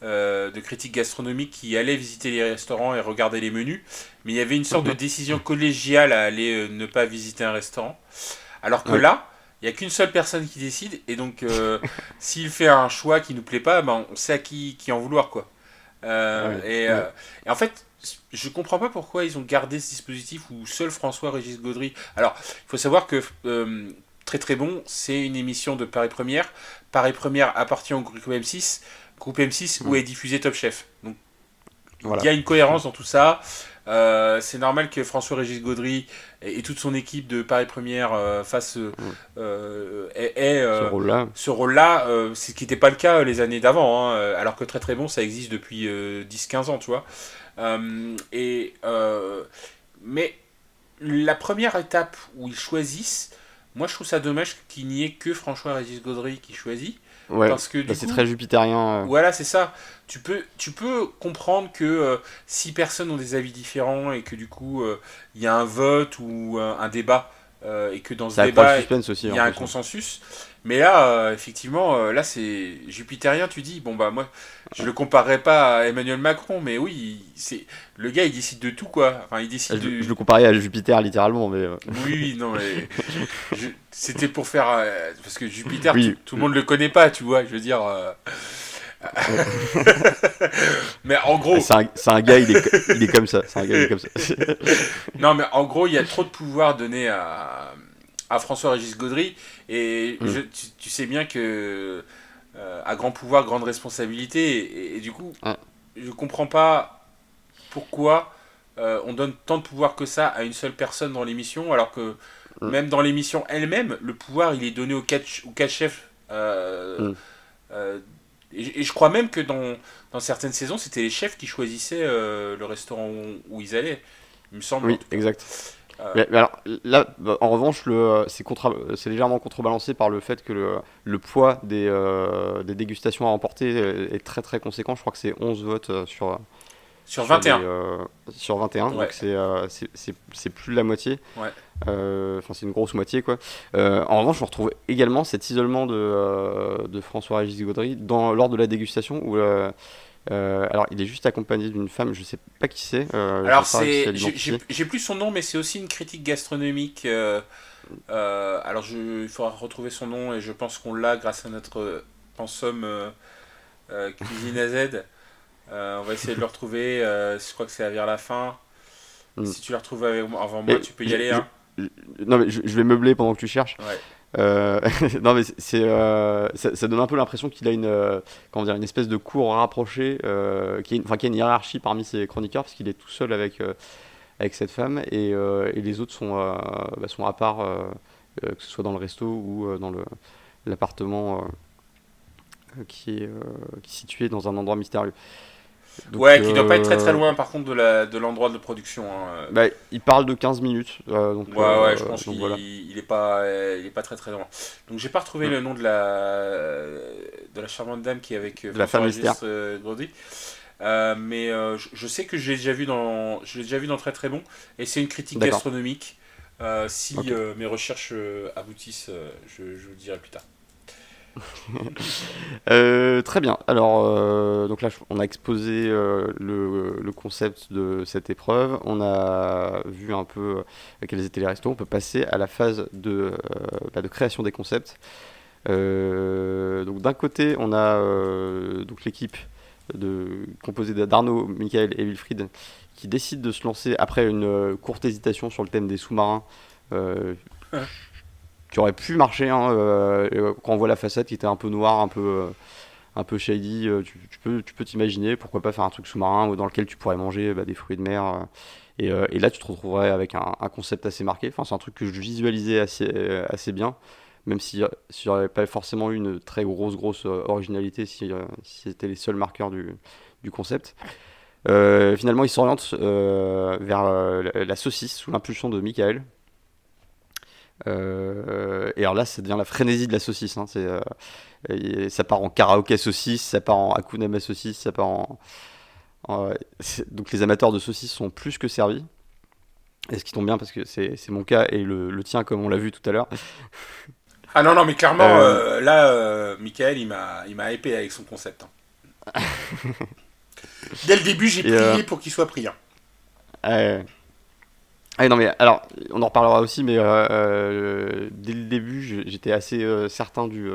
Speaker 2: euh, de critiques gastronomiques qui allaient visiter les restaurants et regarder les menus. Mais il y avait une sorte de décision collégiale à aller ne pas visiter un restaurant. Alors que là, il n'y a qu'une seule personne qui décide, et donc euh, s'il fait un choix qui nous plaît pas, ben, on sait à qui, qui en vouloir. quoi. Euh, euh, et, en fait, je comprends pas pourquoi ils ont gardé ce dispositif où seul François-Régis Gaudry. Alors, il faut savoir que Très Très Bon, c'est une émission de Paris Première. Paris Première appartient au groupe M6, groupe M6 où est diffusé Top Chef. Donc, il y a une cohérence dans tout ça. Euh, c'est normal que François-Régis Gaudry et, toute son équipe de Paris Première euh, fassent euh, ce
Speaker 1: rôle-là.
Speaker 2: Ce rôle-là, ce qui n'était pas le cas les années d'avant, hein, alors que très très bon, ça existe depuis 10-15 ans, tu vois. et, mais la première étape où ils choisissent, Moi, je trouve ça dommage qu'il n'y ait que François-Régis Gaudry qui choisit.
Speaker 1: Ouais,
Speaker 2: parce que
Speaker 1: bah, c'est très jupitérien. euh.
Speaker 2: Voilà, c'est ça. Tu peux, tu peux comprendre que euh, si personnes ont des avis différents et que du coup, euh, il y a un vote ou un, un débat euh, et que dans
Speaker 1: Ça
Speaker 2: débat,
Speaker 1: aussi.
Speaker 2: il y a un
Speaker 1: plus.
Speaker 2: consensus. Mais là, euh, effectivement, euh, là, c'est jupitérien, tu dis. Bon, bah, moi, je le comparerais pas à Emmanuel Macron, mais oui, c'est le gars, il décide de tout, quoi. Enfin, il décide
Speaker 1: Je,
Speaker 2: de.
Speaker 1: je le comparais à Jupiter littéralement, mais
Speaker 2: Oui, oui, non, mais. je- C'était pour faire. parce que Jupiter,
Speaker 1: Oui.
Speaker 2: tout, tout le monde le connaît pas, tu vois, je veux dire. mais en gros,
Speaker 1: c'est un, gars, il est, co- il est comme ça. C'est un gars, il est comme ça.
Speaker 2: non, mais en gros, il y a trop de pouvoir donné à, à François-Régis Gaudry. Et
Speaker 1: Mm.
Speaker 2: je- tu, tu sais bien que. euh, à grand pouvoir, grande responsabilité. Et, et du coup,
Speaker 1: Ouais.
Speaker 2: je comprends pas pourquoi euh, on donne tant de pouvoir que ça à une seule personne dans l'émission, alors que
Speaker 1: Mm.
Speaker 2: même dans l'émission elle-même, le pouvoir il est donné aux quatre, aux quatre chefs. euh,
Speaker 1: Mm.
Speaker 2: euh, et, et je crois même que dans, dans certaines saisons, c'était les chefs qui choisissaient euh, le restaurant où, où ils allaient. Il me semble.
Speaker 1: Oui, exact.
Speaker 2: Euh,
Speaker 1: Mais, mais alors là, bah, en revanche, le, c'est, légèrement contrebalancé par le fait que le, le poids des, euh, des dégustations à emporter est, est très très conséquent. Je crois que c'est 11 votes euh, sur,
Speaker 2: sur
Speaker 1: sur
Speaker 2: 21.
Speaker 1: les, euh, sur 21,
Speaker 2: Ouais.
Speaker 1: donc c'est, euh, c'est, plus de la moitié.
Speaker 2: Ouais.
Speaker 1: Euh, Enfin, c'est une grosse moitié quoi. En revanche, on retrouve également cet isolement de, de François-Régis Gaudry dans, lors de la dégustation où. euh, alors, il est juste accompagné d'une femme, je sais pas qui c'est. euh,
Speaker 2: Alors c'est, j'ai- plus son nom, mais c'est aussi une critique gastronomique. euh, alors je, il faudra retrouver son nom et je pense qu'on l'a grâce à notre pensum cuisine à Z. Euh, on va essayer de le retrouver. euh, je crois que c'est vers la fin.
Speaker 1: Mm.
Speaker 2: Si tu la retrouves avant moi,
Speaker 1: Et
Speaker 2: tu peux y aller.
Speaker 1: je-
Speaker 2: hein.
Speaker 1: Non, mais je, je vais meubler pendant que tu cherches.
Speaker 2: Ouais.
Speaker 1: Euh, non, mais c'est, euh, ça, ça donne un peu l'impression qu'il a une, euh, comment dire, une espèce de cour rapprochée, euh, qui, est, enfin, qui a une hiérarchie parmi ses chroniqueurs, parce qu'il est tout seul avec, avec cette femme, et, et les autres sont, bah, sont à part, que ce soit dans le resto ou dans le, l'appartement qui, est, qui est situé dans un endroit mystérieux. Donc,
Speaker 2: ouais, qui doit pas être très très
Speaker 1: euh,
Speaker 2: loin par contre de, la, de l'endroit de production. hein.
Speaker 1: Bah, il parle de 15 minutes. euh, donc,
Speaker 2: Ouais, ouais,
Speaker 1: euh,
Speaker 2: je pense qu'il
Speaker 1: voilà.
Speaker 2: il est pas, il est pas très très loin. Donc j'ai pas retrouvé
Speaker 1: Mm.
Speaker 2: le nom de la, de la charmante dame qui est avec
Speaker 1: De la femme mystère.
Speaker 2: euh, mais euh, je, je sais que j'ai déjà vu dans, je l'ai déjà vu dans très très bon, et c'est une critique
Speaker 1: D'accord.
Speaker 2: gastronomique. Euh, si mes recherches aboutissent, je, je vous le dirai plus tard.
Speaker 1: Euh, très bien. Alors, euh, donc là, on a exposé euh, le, concept de cette épreuve. On a vu un peu quels étaient les restos. On peut passer à la phase de, bah, création des concepts. Donc, d'un côté, on a donc l'équipe composée d'Arnaud, Michael et Wilfried qui décident de se lancer après une courte hésitation sur le thème des sous-marins. Qui aurait pu marcher hein, euh, euh, quand on voit la façade qui était un peu noire, un peu, euh, un peu shady. tu, peux tu peux t'imaginer pourquoi pas faire un truc sous-marin ou dans lequel tu pourrais manger bah, des fruits de mer. et, là, tu te retrouverais avec un, concept assez marqué. Enfin, c'est un truc que je visualisais assez, bien, même si s'il n'y aurait pas forcément eu une très grosse, originalité si, si c'était les seuls marqueurs du, concept. Finalement, il s'oriente vers la saucisse sous l'impulsion de Michael. Euh, et alors là, ça devient la frénésie de la saucisse. hein. C'est, euh, ça part en karaoké saucisse, ça part en Hakunama saucisse, ça part en. en- c'est- donc les amateurs de saucisses sont plus que servis. Et ce qui tombe bien parce que c'est mon cas et le, le tien, comme on l'a vu tout à l'heure.
Speaker 2: Ah non non, mais clairement
Speaker 1: Euh,
Speaker 2: euh, là, euh, Michael, il m'a, il m'a épais avec son concept. hein. Dès le début, j'ai prié
Speaker 1: euh,
Speaker 2: pour qu'il soit pris.
Speaker 1: Ah non mais alors on en reparlera aussi mais euh, euh, dès le début j'étais assez euh, certain du,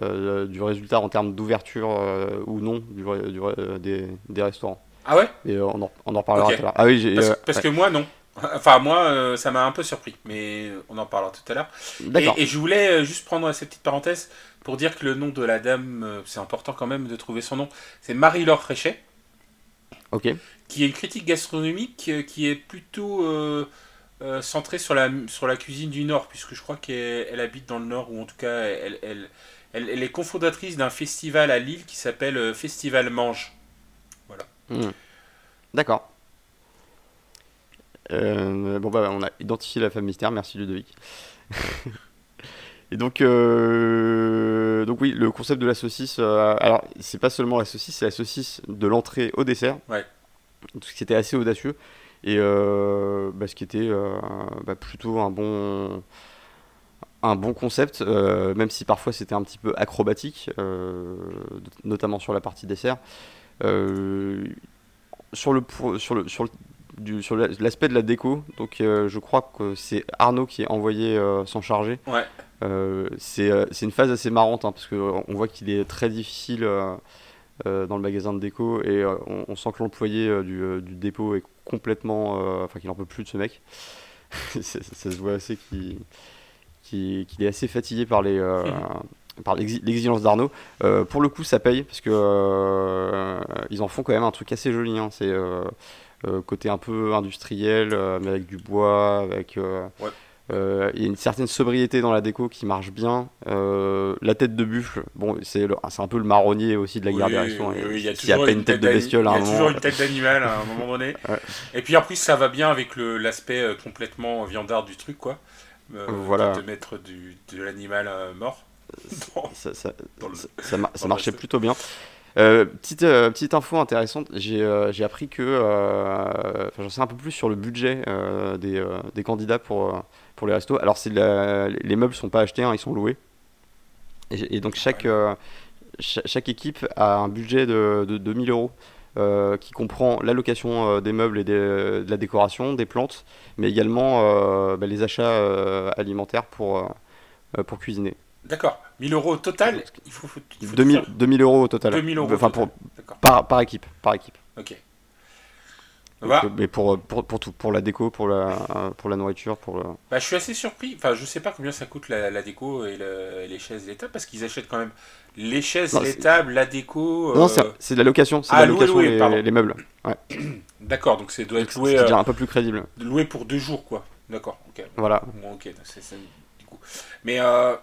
Speaker 1: du résultat en termes d'ouverture ou non du, des, des restaurants.
Speaker 2: Ah ouais?
Speaker 1: Et on, en, on en reparlera tout à l'heure. Ah oui
Speaker 2: Parce, parce
Speaker 1: ouais.
Speaker 2: que moi, non. Enfin, moi, euh, ça m'a un peu surpris, mais on en parlera tout à l'heure.
Speaker 1: d'accord.
Speaker 2: Et, et je voulais juste prendre cette petite parenthèse pour dire que le nom de la dame, c'est important quand même de trouver son nom, c'est Marie-Laure Fréchet,
Speaker 1: ok
Speaker 2: qui est une critique gastronomique euh, qui est plutôt euh, euh, centrée sur la, sur la cuisine du Nord, puisque je crois qu'elle elle habite dans le Nord, ou en tout cas, elle, elle, elle, elle est cofondatrice d'un festival à Lille qui s'appelle Festival Mange.
Speaker 1: Hmm. d'accord Euh, bon bah on a identifié la femme mystère merci Ludovic Et donc, euh, donc oui, le concept de la saucisse, euh, alors c'est pas seulement la saucisse, c'est la saucisse de l'entrée au dessert.
Speaker 2: Ouais.
Speaker 1: Ce qui était assez audacieux et euh, bah, ce qui était euh, bah, plutôt un bon, un bon concept, euh, même si parfois c'était un petit peu acrobatique, euh, notamment sur la partie dessert. Euh, sur le sur le sur le- l'aspect de la déco, donc je crois que c'est Arnaud qui est envoyé s'en charger.
Speaker 2: Ouais.
Speaker 1: C'est une phase assez marrante hein, parce qu'on voit qu'il est très difficile dans le magasin de déco et euh, on, on sent que l'employé euh, du, euh, du dépôt est complètement. euh, Enfin, qu'il en peut plus de ce mec. ça, ça- ça se voit assez qu'il qu'il- qu'il est assez fatigué par les. euh, par l'exi- l'exigence d'Arnaud. Euh, pour le coup, ça paye parce que euh, ils en font quand même un truc assez joli. hein. C'est euh, euh, côté un peu industriel, euh, mais avec du bois, avec. euh,
Speaker 2: Ouais.
Speaker 1: Euh, Il y a une certaine sobriété dans la déco qui marche bien. Euh, la tête de buffle, bon, c'est un peu le marronnier aussi de la guerre
Speaker 2: oui, il y a toujours
Speaker 1: une tête de
Speaker 2: d'ani-
Speaker 1: bestiole à
Speaker 2: Il
Speaker 1: un
Speaker 2: y a
Speaker 1: moment.
Speaker 2: toujours une tête d'animal à un moment donné. Et puis après, ça va bien avec l'aspect euh, complètement viandard du truc, quoi. Euh,
Speaker 1: Voilà.
Speaker 2: De mettre de l'animal euh, mort.
Speaker 1: Ça, marchait plutôt bien. Euh, petite, euh, petite info intéressante, j'ai euh, appris que, euh, enfin, j'en sais un peu plus sur le budget euh, des, euh, des candidats pour, euh, pour les restos. Alors c'est la- les meubles sont pas achetés, hein, ils sont loués. Et, et donc chaque, euh, cha- chaque, équipe a un budget de, de 2000 euros euh, qui comprend la location euh, des meubles et des- de la décoration, des plantes, mais également euh, bah, les achats euh, alimentaires pour, euh, pour cuisiner.
Speaker 2: D'accord. 1000 euros au total Il faut, faut- il faut
Speaker 1: 2000,
Speaker 2: faire
Speaker 1: 2000 euros au total.
Speaker 2: 2000 euros.
Speaker 1: Enfin,
Speaker 2: total.
Speaker 1: pour,
Speaker 2: D'accord.
Speaker 1: par, par équipe. Par équipe.
Speaker 2: Ok.
Speaker 1: Donc,
Speaker 2: Bah,
Speaker 1: euh, mais pour, pour, pour tout. Pour la déco, pour la, euh, pour la nourriture, pour le.
Speaker 2: bah, je suis assez surpris. Enfin, je sais pas combien ça coûte la, la déco et, le- et les chaises et les tables parce qu'ils achètent quand même les chaises,
Speaker 1: Non,
Speaker 2: les
Speaker 1: c'est-
Speaker 2: tables, la déco.
Speaker 1: Non,
Speaker 2: euh,
Speaker 1: c'est c'est de la location. C'est
Speaker 2: ah,
Speaker 1: de la location,
Speaker 2: louer,
Speaker 1: les, meubles.
Speaker 2: D'accord, donc c'est doit être
Speaker 1: c'est
Speaker 2: loué,
Speaker 1: ce qui devient
Speaker 2: euh,
Speaker 1: un peu plus crédible.
Speaker 2: loué pour deux jours, quoi. D'accord. Ok.
Speaker 1: Voilà.
Speaker 2: Bon, ok, c'est ça, du coup. Mais euh,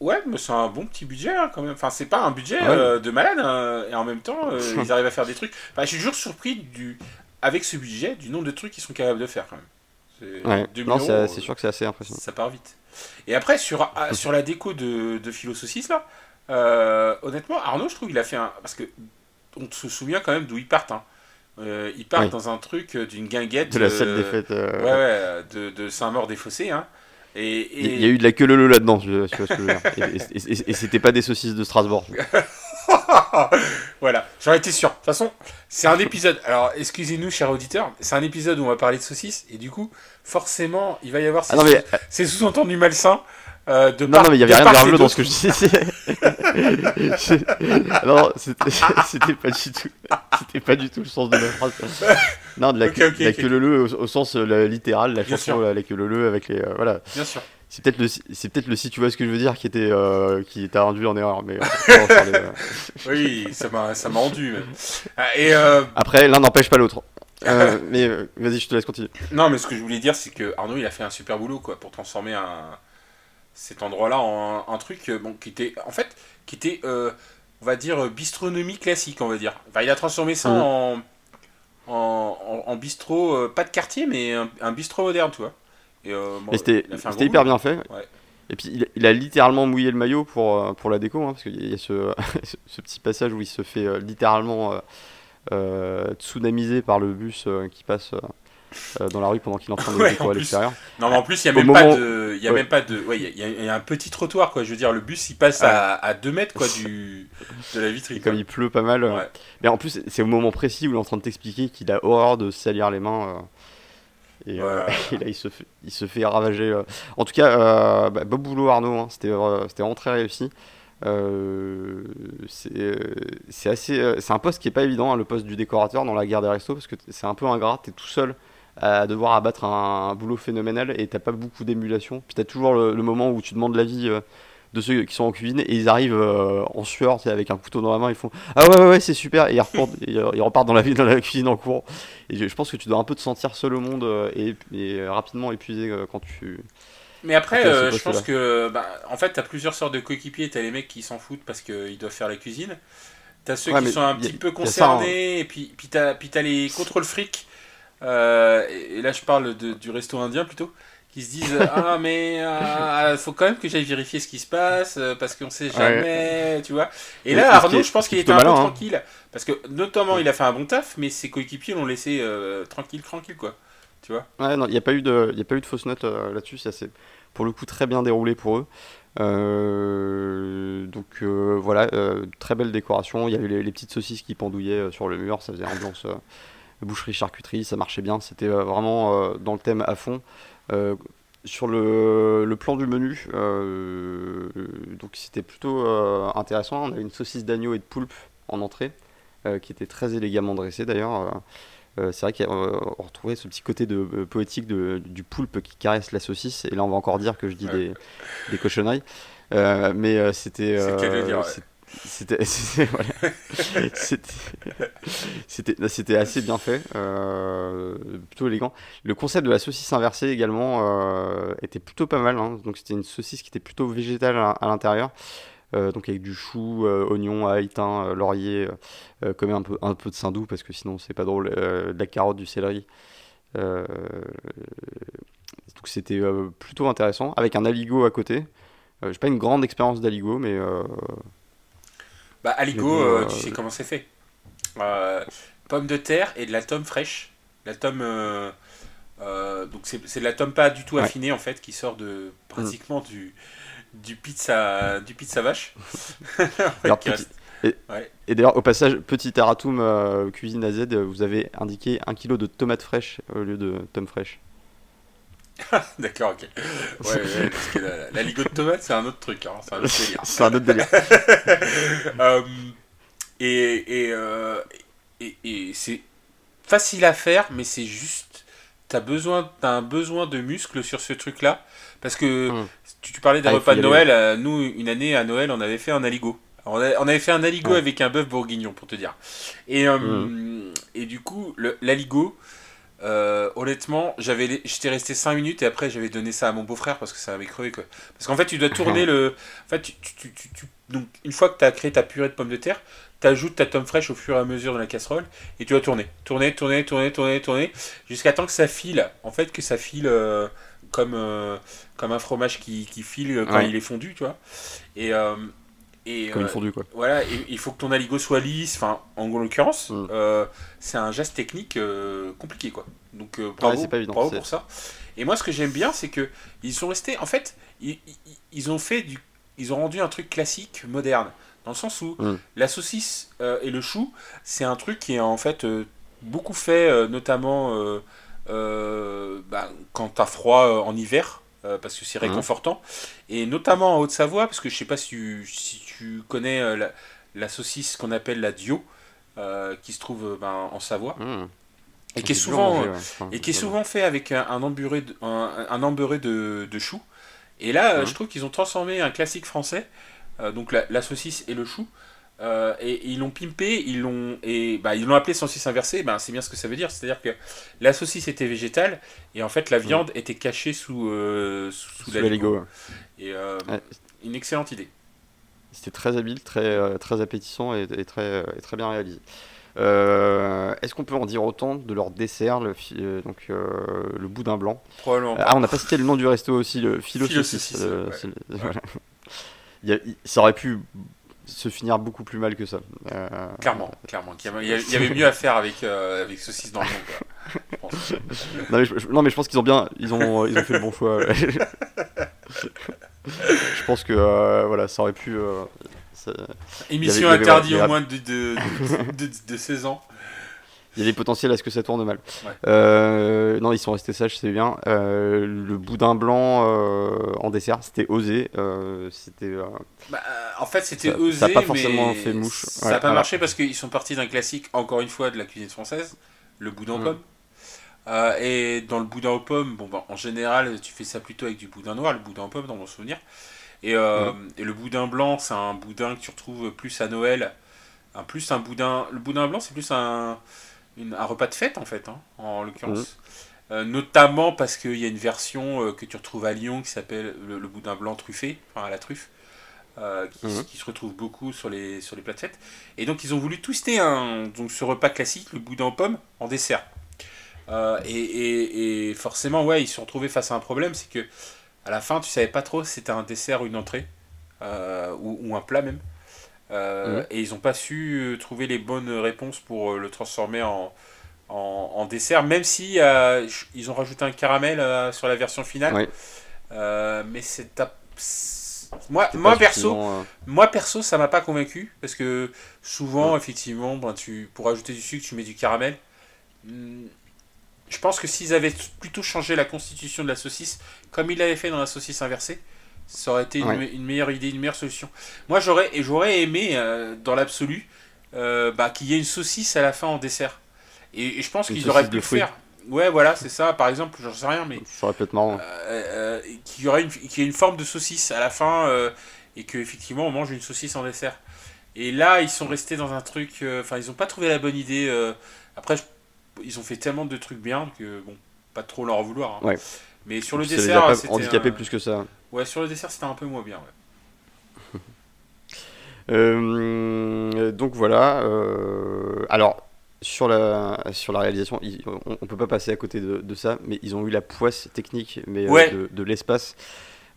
Speaker 2: ouais, mais c'est un bon petit budget hein, quand même. Enfin, c'est pas un budget
Speaker 1: Ouais.
Speaker 2: euh, de malade hein, et en même temps, euh, ils arrivent à faire des trucs. Enfin, je suis toujours surpris du avec ce budget du nombre de trucs qu'ils sont capables de faire quand même. C'est-
Speaker 1: Ouais.
Speaker 2: 2000
Speaker 1: Non, c'est
Speaker 2: euros,
Speaker 1: c'est sûr que c'est assez impressionnant.
Speaker 2: ça part vite. Et après, sur, ah, sur la déco de, de Philo Saucisse, là, euh, honnêtement, Arnaud, je trouve qu'il a fait un. Parce que on se souvient quand même d'où ils partent. Hein. Euh, ils partent
Speaker 1: Oui.
Speaker 2: dans un truc euh, d'une guinguette.
Speaker 1: De la salle
Speaker 2: euh,
Speaker 1: des fêtes. euh,
Speaker 2: Ouais, ouais, de, de Saint-Maur-des-Fossés. Hein. Et, et-
Speaker 1: Il y a eu de la queue leu là-dedans, tu vois ce que je veux dire. Et- et- et c'était pas des saucisses de Strasbourg.
Speaker 2: voilà, j'en étais sûr. De toute façon, c'est un épisode. Alors, excusez-nous, chers auditeurs, c'est un épisode où on va parler de saucisses. Et du coup, forcément, il va y avoir ces,
Speaker 1: Ah non, mais,
Speaker 2: ces sous-entendus malsains. euh, de
Speaker 1: non, non, mais il y avait rien de nerveux dans ce que je disais. Non, c'était pas du tout. C'était pas du tout le sens de ma phrase. Non, de la, queue- la leu au, au sens euh, la- littéral, la
Speaker 2: Bien
Speaker 1: chanson
Speaker 2: sûr.
Speaker 1: la, la queue leu avec les. euh, voilà.
Speaker 2: Bien sûr.
Speaker 1: C'est peut-être le, si- c'est peut-être le si tu vois ce que je veux dire qui était, euh, qui t'a induit en erreur. Mais euh, euh.
Speaker 2: Oui, ça m'a ça m'a rendu. Ah, Et euh,
Speaker 1: après, l'un n'empêche pas l'autre. Euh, mais vas-y, je te laisse continuer.
Speaker 2: non, mais ce que je voulais dire, c'est que Arnaud, il a fait un super boulot quoi, pour transformer un, cet endroit-là en un truc bon, qui était, en fait, qui était, on va dire, bistronomie classique, on va dire. Enfin, il a transformé ça
Speaker 1: Mhm.
Speaker 2: en, en, bistrot, pas de quartier, mais un, un bistrot moderne, tu vois. Et, euh,
Speaker 1: Mais c'était hyper bien fait.
Speaker 2: Ouais.
Speaker 1: Et puis il, il a littéralement mouillé le maillot pour, euh, pour la déco, hein, parce qu'il y a ce, petit passage où il se fait euh, littéralement euh, euh, tsunamiser par le bus qui passe dans la rue pendant qu'il est en train de
Speaker 2: Ouais,
Speaker 1: déco à l'extérieur.
Speaker 2: Non, mais en plus, il n'y a même pas de. Il y a
Speaker 1: Ouais.
Speaker 2: même pas de. Ouais, il y a- y, y un petit trottoir, quoi. Je veux dire, le bus, il passe à, à 2 mètres, quoi, du, de la vitrine.
Speaker 1: Et comme il pleut pas mal. Mais en plus, c'est au moment précis où il est en train de t'expliquer qu'il a horreur de salir les mains. Euh, et,
Speaker 2: Ouais.
Speaker 1: et là, il se fait, il se fait ravager. euh. En tout cas, euh, bah, beau boulot Arnaud, hein, c'était c'était vraiment très réussi. Euh, c'est euh, assez, euh, c'est un poste qui est pas évident, hein, le poste du décorateur dans la guerre des restos, parce que c'est un peu ingrat, t'es tout seul à devoir abattre un, un boulot phénoménal et t'as pas beaucoup d'émulation. Puis t'as toujours le, le moment où tu demandes l'avis de ceux qui sont en cuisine et ils arrivent euh, en sueur, avec un couteau dans la main, ils font Ah ouais, ouais, ouais, c'est super, et ils repartent, et, euh, ils repartent dans, la, dans la cuisine en courant. Et je, je pense que tu dois un peu te sentir seul au monde euh, et, et rapidement épuisé euh, quand tu.
Speaker 2: Mais après, euh, je pense que. Bah, en fait, t'as plusieurs sortes de coéquipiers. T'as les mecs qui s'en foutent parce qu'ils doivent faire la cuisine. T'as ceux
Speaker 1: Ouais,
Speaker 2: qui sont un
Speaker 1: a-
Speaker 2: petit peu
Speaker 1: ça, hein.
Speaker 2: concernés. Et puis, puis t'as puis t'as les contrôle fric. Euh, et et là, je parle de- du resto indien plutôt. Qui se disent ah mais il faut quand même que j'aille vérifier ce qui se passe parce qu'on sait jamais, tu vois. Et là Arnaud, je pense qu'il était un peu hein. tranquille parce que notamment il a fait un bon taf, mais ses coéquipiers l'ont laissé tranquille, tranquille quoi. Tu vois?
Speaker 1: Ouais, non, il n'y a pas eu de, il a pas eu de fausse note là-dessus, ça c'est pour le coup très bien déroulé pour eux. Euh, donc euh, voilà, euh, très belle décoration. Il y avait les, petites saucisses qui pendouillaient sur le mur, ça faisait ambiance boucherie charcuterie, ça marchait bien. C'était vraiment dans le thème à fond. Sur le, plan du menu, donc c'était plutôt intéressant. On avait une saucisse d'agneau et de poulpe en entrée, qui était très élégamment dressée d'ailleurs. Euh, c'est vrai qu'on retrouvait ce petit côté de, euh, poétique de, du poulpe qui caresse la saucisse. Et là, on va encore dire que je dis des, des, cochonneries. Euh, mais c'était. C'était c'était assez bien fait, plutôt élégant. Le concept de la saucisse inversée également était plutôt pas mal. Hein. Donc c'était une saucisse qui était plutôt végétale à l'intérieur. Euh, donc avec du chou, euh, oignon, ail, thym, euh, laurier, comme un peu, un peu de saindoux parce que sinon c'est pas drôle, de la carotte, du céleri. donc c'était plutôt intéressant avec un aligot à côté. J'ai pas une grande expérience d'aligot, mais.
Speaker 2: Bah, aligot, tu sais comment c'est fait. pommes de terre et de la tome fraîche. La tome. donc c'est de la tome pas du tout affinée en fait qui sort de pratiquement du du pizza, du pizza vache.
Speaker 1: et, d'ailleurs, au passage, petit erratum euh, cuisine AZ, vous avez indiqué un kilo de tomates fraîches au lieu de tomes fraîches.
Speaker 2: D'accord, ok. Ouais, parce que la, de tomates, c'est un autre truc. Hein, c'est un autre délire.
Speaker 1: c'est un autre délire.
Speaker 2: Euh, et, et, euh, et, et c'est facile à faire, mais c'est juste. T'as besoin, as un besoin de muscles sur ce truc-là. Parce que hum. tu, parlais des ah, repas de Noël. Euh, nous, une année à Noël, on avait fait un aligot. on, avait fait un aligot avec un bœuf bourguignon, pour te dire. Et, hum. et du coup, l'aligot, euh, honnêtement, j'avais, j'étais resté 5 minutes et après j'avais donné ça à mon beau-frère parce que ça avait crevé. Quoi. Parce qu'en fait, tu dois tourner le. En fait, tu, tu, tu, donc, une fois que tu as créé ta purée de pommes de terre, tu ajoutes ta tome fraîche au fur et à mesure dans la casserole et tu vas tourner, tourner, tourner, tourner, tourner, tourner, jusqu'à temps que ça file. En fait, que ça file comme, euh, comme un fromage qui, qui file quand il est fondu, tu vois. Et, euh, et,
Speaker 1: comme une euh, fondue, quoi.
Speaker 2: Voilà, il faut que ton aligot soit lisse. Enfin, en l'occurrence, mm. c'est un geste technique compliqué, quoi. Donc, bravo, pas évident, bravo pour ça. Et moi, ce que j'aime bien, c'est que ils sont restés. En fait, ils, ils, ont fait du. Ils ont rendu un truc classique, moderne. Dans le sens où mm. la saucisse et le chou, c'est un truc qui est en fait beaucoup fait, notamment euh, bah, quand tu as froid euh, en hiver, euh, parce que c'est mhm. réconfortant. Et notamment en Haute-Savoie, parce que je sais pas si tu, si tu connais la, saucisse qu'on appelle la Dio, qui se trouve ben, en Savoie. Mhm. Et qui, est souvent, et qui est souvent fait avec un, un embeurré, de, un, de, de choux. Et là, mhm. je trouve qu'ils ont transformé un classique français, donc la, la, saucisse et le chou, euh, et, ils l'ont pimpé, ils l'ont et bah, ils l'ont appelé saucisse inversée. Ben c'est bien ce que ça veut dire, c'est-à-dire que la saucisse était végétale et en fait la viande était cachée sous euh, sous. Et euh, une excellente idée.
Speaker 1: C'était très habile, très très appétissant et, très très bien réalisé. Est-ce qu'on peut en dire autant de leur dessert, le, donc le boudin blanc?
Speaker 2: Probablement.
Speaker 1: ah, on n'a pas cité le nom du resto aussi, le philo, saucisse. ça aurait pu se finir beaucoup plus mal que ça.
Speaker 2: Euh, clairement, clairement. Il y avait mieux à faire avec, euh, avec saucisse dans le monde.
Speaker 1: non, mais je, non, mais je pense qu'ils ont bien, ils ont, ils ont fait le bon choix. je pense que euh, voilà, ça aurait pu.
Speaker 2: Émission interdite au moins de, de, de, de 16 ans
Speaker 1: il y a des potentiels à ce que ça tourne mal. Euh, non, ils sont restés sages, c'est bien. Euh, le boudin blanc euh, en dessert, c'était osé. c'était.
Speaker 2: Bah, en fait, c'était osé.
Speaker 1: Ça n'a pas forcément fait mouche.
Speaker 2: Ça n'a pas marché parce qu'ils sont partis d'un classique, encore une fois, de la cuisine française, le boudin aux mm. pommes. et dans le boudin aux pommes, bon, bah, en général, tu fais ça plutôt avec du boudin noir, le boudin aux pommes, dans mon souvenir. Et, mm. et le boudin blanc, c'est un boudin que tu retrouves plus à Noël. Un, plus un boudin. Le boudin blanc, c'est plus un un repas de fête en fait, hein, en l'occurrence. Mhm. Euh, notamment parce qu'il y a une version euh, que tu retrouves à Lyon qui s'appelle le, boudin blanc truffé, enfin à la truffe, euh, mhm. qui, se retrouve beaucoup sur les, sur les plats de fête. Et donc ils ont voulu twister un, donc, ce repas classique, le boudin aux pommes, en dessert. et, et, forcément, ouais, ils se sont retrouvés face à un problème, c'est que à la fin, tu savais pas trop si c'était un dessert ou une entrée, ou, ou, un plat même. Mhm. Et ils n'ont pas su trouver les bonnes réponses pour le transformer en, en, dessert, même si ils ont rajouté un caramel sur la version finale. mais c'est moi, moi perso, euh. moi perso, ça m'a pas convaincu parce que souvent, effectivement, ben, tu, pour ajouter du sucre, tu mets du caramel. Hmm, je pense que s'ils avaient plutôt changé la constitution de la saucisse, comme ils l'avaient fait dans la saucisse inversée, ça aurait été une, meilleure idée, une meilleure solution. Moi, j'aurais et j'aurais aimé, euh, dans l'absolu, euh, bah, qu'il y ait une saucisse à la fin en dessert. Et, je pense qu'ils auraient pu le faire. Ouais, voilà, c'est ça. Par exemple, j'en sais rien, mais.
Speaker 1: Ça aurait pu être marrant.
Speaker 2: Euh, qu'il y aurait une, ait une forme de saucisse à la fin et qu'effectivement on mange une saucisse en dessert. Et là, ils sont restés dans un truc. Enfin, ils n'ont pas trouvé la bonne idée. après, ils ont fait tellement de trucs bien que, bon, pas trop leur vouloir. Hein.
Speaker 1: Ouais.
Speaker 2: Mais sur le dessert.
Speaker 1: c'était handicapé plus que ça.
Speaker 2: Ouais, sur le dessert, c'était un peu moins bien,
Speaker 1: ouais. donc voilà. alors, sur la, sur la réalisation, on, ne peut pas passer à côté de, ça, mais ils ont eu la poisse technique mais euh, de, l'espace.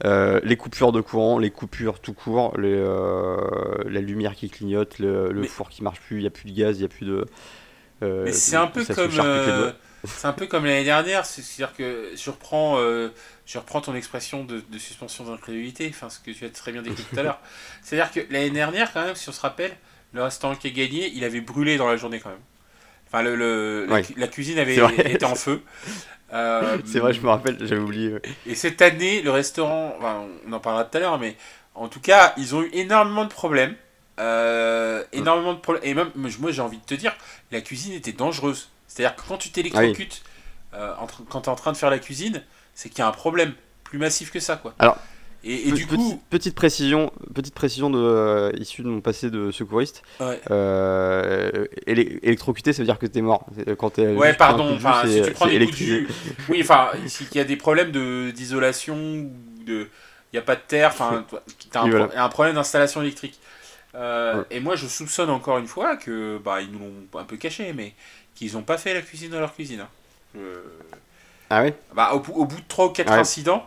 Speaker 1: Euh, les coupures de courant, les coupures tout court, les, euh, la lumière qui clignote, le, four qui marche plus, il n'y a plus de gaz, il n'y a plus de.
Speaker 2: mais c'est un, peu comme, c'est un peu comme l'année dernière, c'est-à-dire que je reprends, je reprends ton expression de, suspension d'incrédulité, enfin ce que tu as très bien décrit tout à l'heure. C'est-à-dire que l'année dernière, quand même, si on se rappelle, le restaurant qui a gagné, il avait brûlé dans la journée quand même. Enfin, le, la, cuisine avait été en feu.
Speaker 1: Euh, c'est vrai, je me rappelle, j'avais oublié.
Speaker 2: Et cette année, le restaurant, on en parlera tout à l'heure, mais en tout cas, ils ont eu énormément de problèmes. Euh, énormément de problèmes. Et même, moi, j'ai envie de te dire, la cuisine était dangereuse. C'est-à-dire que quand tu t'électrocutes, euh, quand tu es en train de faire la cuisine, c'est qu'il y a un problème plus massif que ça. Quoi.
Speaker 1: Alors, et, du coup, petite précision, petite précision de, euh, issue de mon passé de secouriste. Ouais. Euh, électrocuté, ça veut dire que t'es mort.
Speaker 2: Quand es ouais, pardon. Enfin, si tu prends des coups de oui, enfin, il y a des problèmes d'isolation, de, il y a pas de terre, enfin, t'as un, un, problème d'installation électrique. Euh, et moi, je soupçonne encore une fois que, bah, ils nous l'ont un peu caché, mais qu'ils n'ont pas fait la cuisine dans leur cuisine. Hein.
Speaker 1: Ah oui.
Speaker 2: Bah, au, au, bout de 3 ou 4 incidents.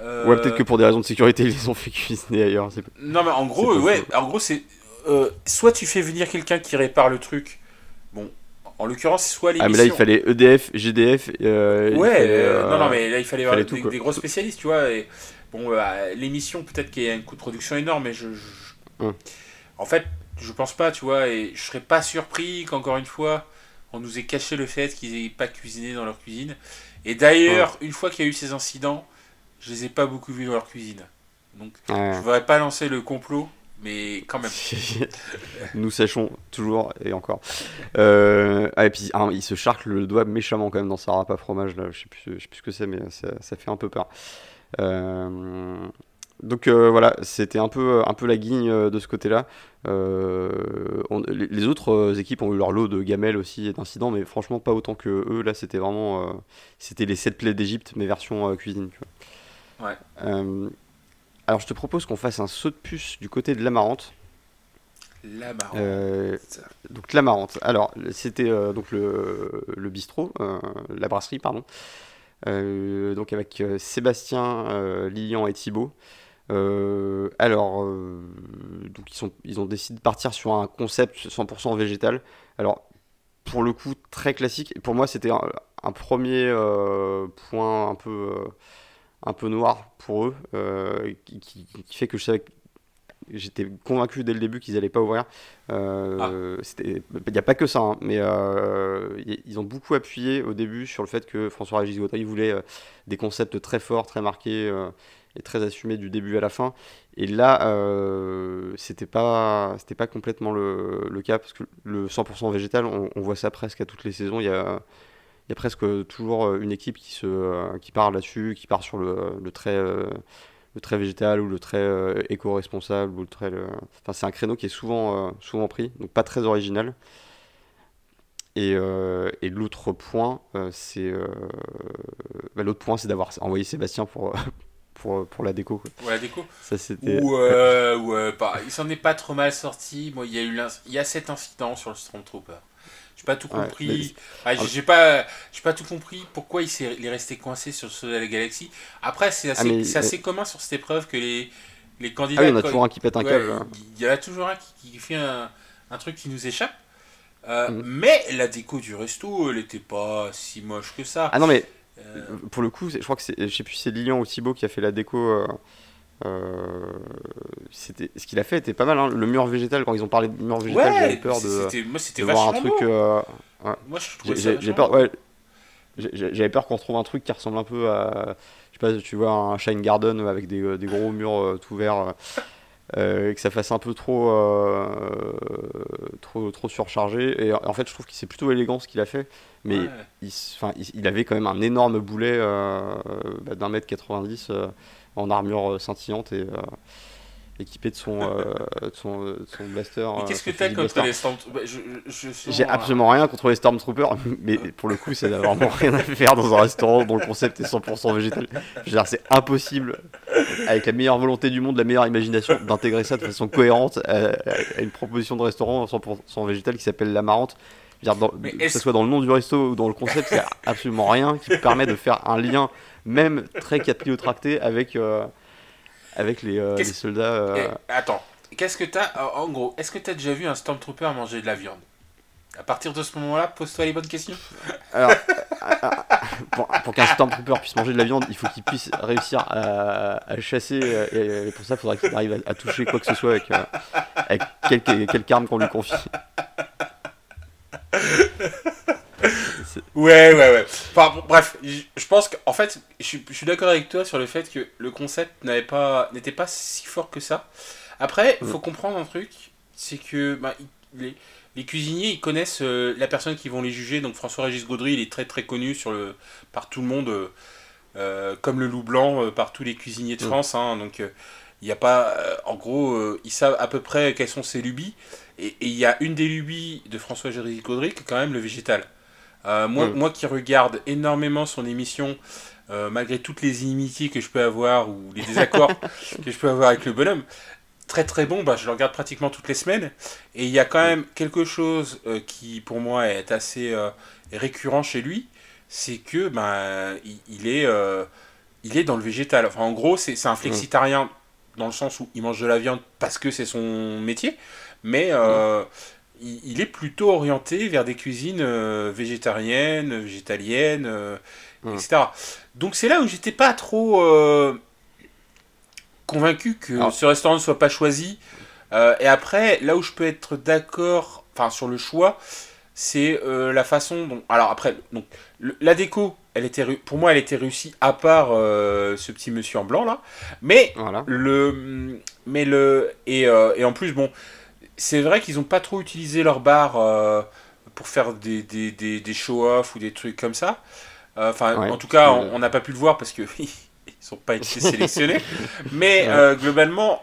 Speaker 1: Euh, ouais, peut-être que pour des raisons de sécurité, ils les ont fait cuisiner ailleurs.
Speaker 2: Non, mais en gros, ouais, en gros, c'est. Euh, soit tu fais venir quelqu'un qui répare le truc. Bon, en l'occurrence, soit
Speaker 1: l'émission. Ah, mais là, il fallait EDF, GDF. Euh,
Speaker 2: ouais, non, non, mais là, il fallait, avoir des, gros spécialistes, tu vois. Et, bon, l'émission, peut-être qu'il y a un coût de production énorme, mais je. Hum. En fait, je pense pas, tu vois, et je serais pas surpris qu'encore une fois, on nous ait caché le fait qu'ils aient pas cuisiné dans leur cuisine. Et d'ailleurs, une fois qu'il y a eu ces incidents, je les ai pas beaucoup vus dans leur cuisine. Donc, je ne voudrais pas lancer le complot, mais quand même.
Speaker 1: Nous sachons toujours et encore. Euh, ah, et puis, hein, il se charcle le doigt méchamment quand même dans sa à fromage. Là. Je sais plus, sais plus ce que c'est, mais ça, fait un peu peur. Euh, donc euh, voilà, c'était un peu, un peu la guigne de ce côté-là. les autres équipes ont eu leur lot de gamelles aussi et d'incidents, mais franchement pas autant que eux. Là, c'était vraiment, c'était les 7 plaies d'Égypte, mais version cuisine. Tu vois. Euh, alors je te propose qu'on fasse un saut de puce du côté de l'Amarante.
Speaker 2: L'Amarante.
Speaker 1: Euh, donc l'Amarante. Alors c'était euh, donc le, le bistrot, la brasserie pardon. donc avec Sébastien, Lilian et Thibaut. Alors, donc ils, sont, ils ont décidé de partir sur un concept 100% végétal. Alors, pour le coup, très classique. Et pour moi, c'était un, un, premier point un peu un peu noir pour eux, euh, qui, fait que je savais j'étais convaincu dès le début qu'ils n'allaient pas ouvrir. Euh, ah. Il n'y a pas que ça, hein, mais euh, ils ont beaucoup appuyé au début sur le fait que François-Régis Gauthier voulait des concepts très forts, très marqués et très assumés du début à la fin. Et là, c'était pas, c'était pas complètement le, le, cas parce que le 100% végétal, on, on, voit ça presque à toutes les saisons. Il y a il y a presque toujours euh, une équipe qui, se, euh, qui part là-dessus, qui part sur le, le trait euh, le trait végétal ou le trait éco-responsable ou le trait enfin c'est un créneau qui est souvent souvent pris donc pas très original et, et l'autre point c'est bah, l'autre point c'est d'avoir envoyé Sébastien pour pour, pour la déco. Quoi.
Speaker 2: Pour la déco.
Speaker 1: Ça, c'était.
Speaker 2: Ou, euh, ou, euh, bah, il s'en est pas trop mal sorti. Moi, il y a eu il y a cet incident sur le Stormtrooper. J'ai pas tout
Speaker 1: Ouais,
Speaker 2: compris. Ah, j'ai- pas, j'ai pas tout compris pourquoi il, s'est- il est resté coincé sur le de la galaxie. Après, c'est assez,
Speaker 1: mais-
Speaker 2: c'est assez commun sur cette épreuve que les, les
Speaker 1: Ah
Speaker 2: candidats.
Speaker 1: oui, il y en a toujours un qui pète un
Speaker 2: Ouais,
Speaker 1: câble. hein.
Speaker 2: Il y en a toujours un qui, qui fait un, un truc qui nous échappe. Euh,
Speaker 1: Mhm.
Speaker 2: Mais la déco du resto, elle était pas si moche que ça.
Speaker 1: Ah non, mais
Speaker 2: Euh,
Speaker 1: pour le coup, je crois que c'est, je sais plus si c'est Lilian ou Thibaut qui a fait la déco. euh, euh, c'était, ce qu'il a fait était pas mal. hein. Le mur végétal, quand ils ont parlé de mur végétal, j'avais peur de,
Speaker 2: c'était, moi c'était
Speaker 1: de voir un truc. euh,
Speaker 2: Moi je
Speaker 1: j'ai, j'ai- peur, ouais, j'ai- j'avais peur qu'on retrouve un truc qui ressemble un peu à. Je sais pas, tu vois un Shine Garden avec des, euh, des gros murs euh, tout verts. euh, euh, et que ça fasse un peu trop, euh, trop, trop surchargé. Et en fait, je trouve que c'est plutôt élégant ce qu'il a fait. Mais
Speaker 2: Ouais.
Speaker 1: il, avait quand même un énorme boulet euh, bah, d'un mètre 90 euh, en armure euh, scintillante et euh, équipé de son, de son, de son blaster.
Speaker 2: Mais qu'est-ce que t'as contre
Speaker 1: blaster.
Speaker 2: les Storm bah,
Speaker 1: J'ai absolument rien contre les Stormtroopers, mais pour le coup, ça n'a vraiment rien à faire dans un restaurant dont le concept est 100% végétal. C'est impossible, avec la meilleure volonté du monde, la meilleure imagination, d'intégrer ça de façon cohérente à, à une proposition de restaurant 100% végétal qui s'appelle l'Amarante. Je veux dire, dans-
Speaker 2: Mais
Speaker 1: que ce soit dans le nom du resto ou dans le concept, il n'y a absolument rien qui permet de faire un lien, même très capillotracté, avec, euh, avec les, euh, les soldats. euh,
Speaker 2: eh, attends, qu'est-ce que t'as En gros, est-ce que t'as déjà vu un Stormtrooper manger de la viande? À partir de ce moment-là, pose-toi les bonnes questions.
Speaker 1: Alors, pour, pour qu'un Stormtrooper puisse manger de la viande, il faut qu'il puisse réussir à, à chasser. euh, Et, et pour ça, il faudra qu'il arrive à, à toucher quoi que ce soit avec, euh, avec quelque, quelque arme qu'on lui confie.
Speaker 2: Ouais, ouais, ouais. Enfin, bref, je pense qu'en fait, je suis, d'accord avec toi sur le fait que le concept n'avait pas, n'était pas si fort que ça. Après, il faut comprendre un truc, c'est que bah, les, les cuisiniers, ils connaissent euh, la personne qui vont les juger. Donc François-Régis Gaudry, il est très très connu sur le, par tout le monde, euh, euh, comme le loup blanc, euh, par tous les cuisiniers de
Speaker 1: Mm.
Speaker 2: France. hein. donc il n'y a pas, en gros, ils savent à peu près quelles sont ses lubies. Et il y a une des lubies de François-Régis Gaudry qui est quand même le végétal. Euh, moi, moi qui regarde énormément son émission, euh, malgré toutes les inimitiés que je peux avoir ou les désaccords que je peux avoir avec le bonhomme, très très bon, bah, je le regarde pratiquement toutes les semaines. Et il y a quand même quelque chose euh, qui pour moi est assez récurrent chez lui, c'est que bah, il, il est, il est dans le végétal. Enfin, en gros, c'est c'est un flexitarien dans le sens où il mange de la viande parce que c'est son métier, mais euh, il, il est plutôt orienté vers des cuisines euh, végétariennes, végétaliennes, euh,
Speaker 1: Mm.
Speaker 2: etc. Donc c'est là où j'étais pas trop convaincu que
Speaker 1: Alors-
Speaker 2: ce restaurant ne soit pas choisi. Et après, là où je peux être d'accord, enfin sur le choix, c'est euh, la façon dont. Alors après, donc le- la déco, elle était pour moi, elle était réussie à part euh, ce petit monsieur en blanc là, mais
Speaker 1: Voilà.
Speaker 2: le mais le et, euh, et en plus bon c'est vrai qu'ils ont pas trop utilisé leur bar euh, pour faire des, des, des, des show-off ou des trucs comme ça Euh, enfin
Speaker 1: Ouais,
Speaker 2: en tout cas on n'a pas pu le voir parce que ils sont pas été sélectionnés mais
Speaker 1: Ouais.
Speaker 2: euh, globalement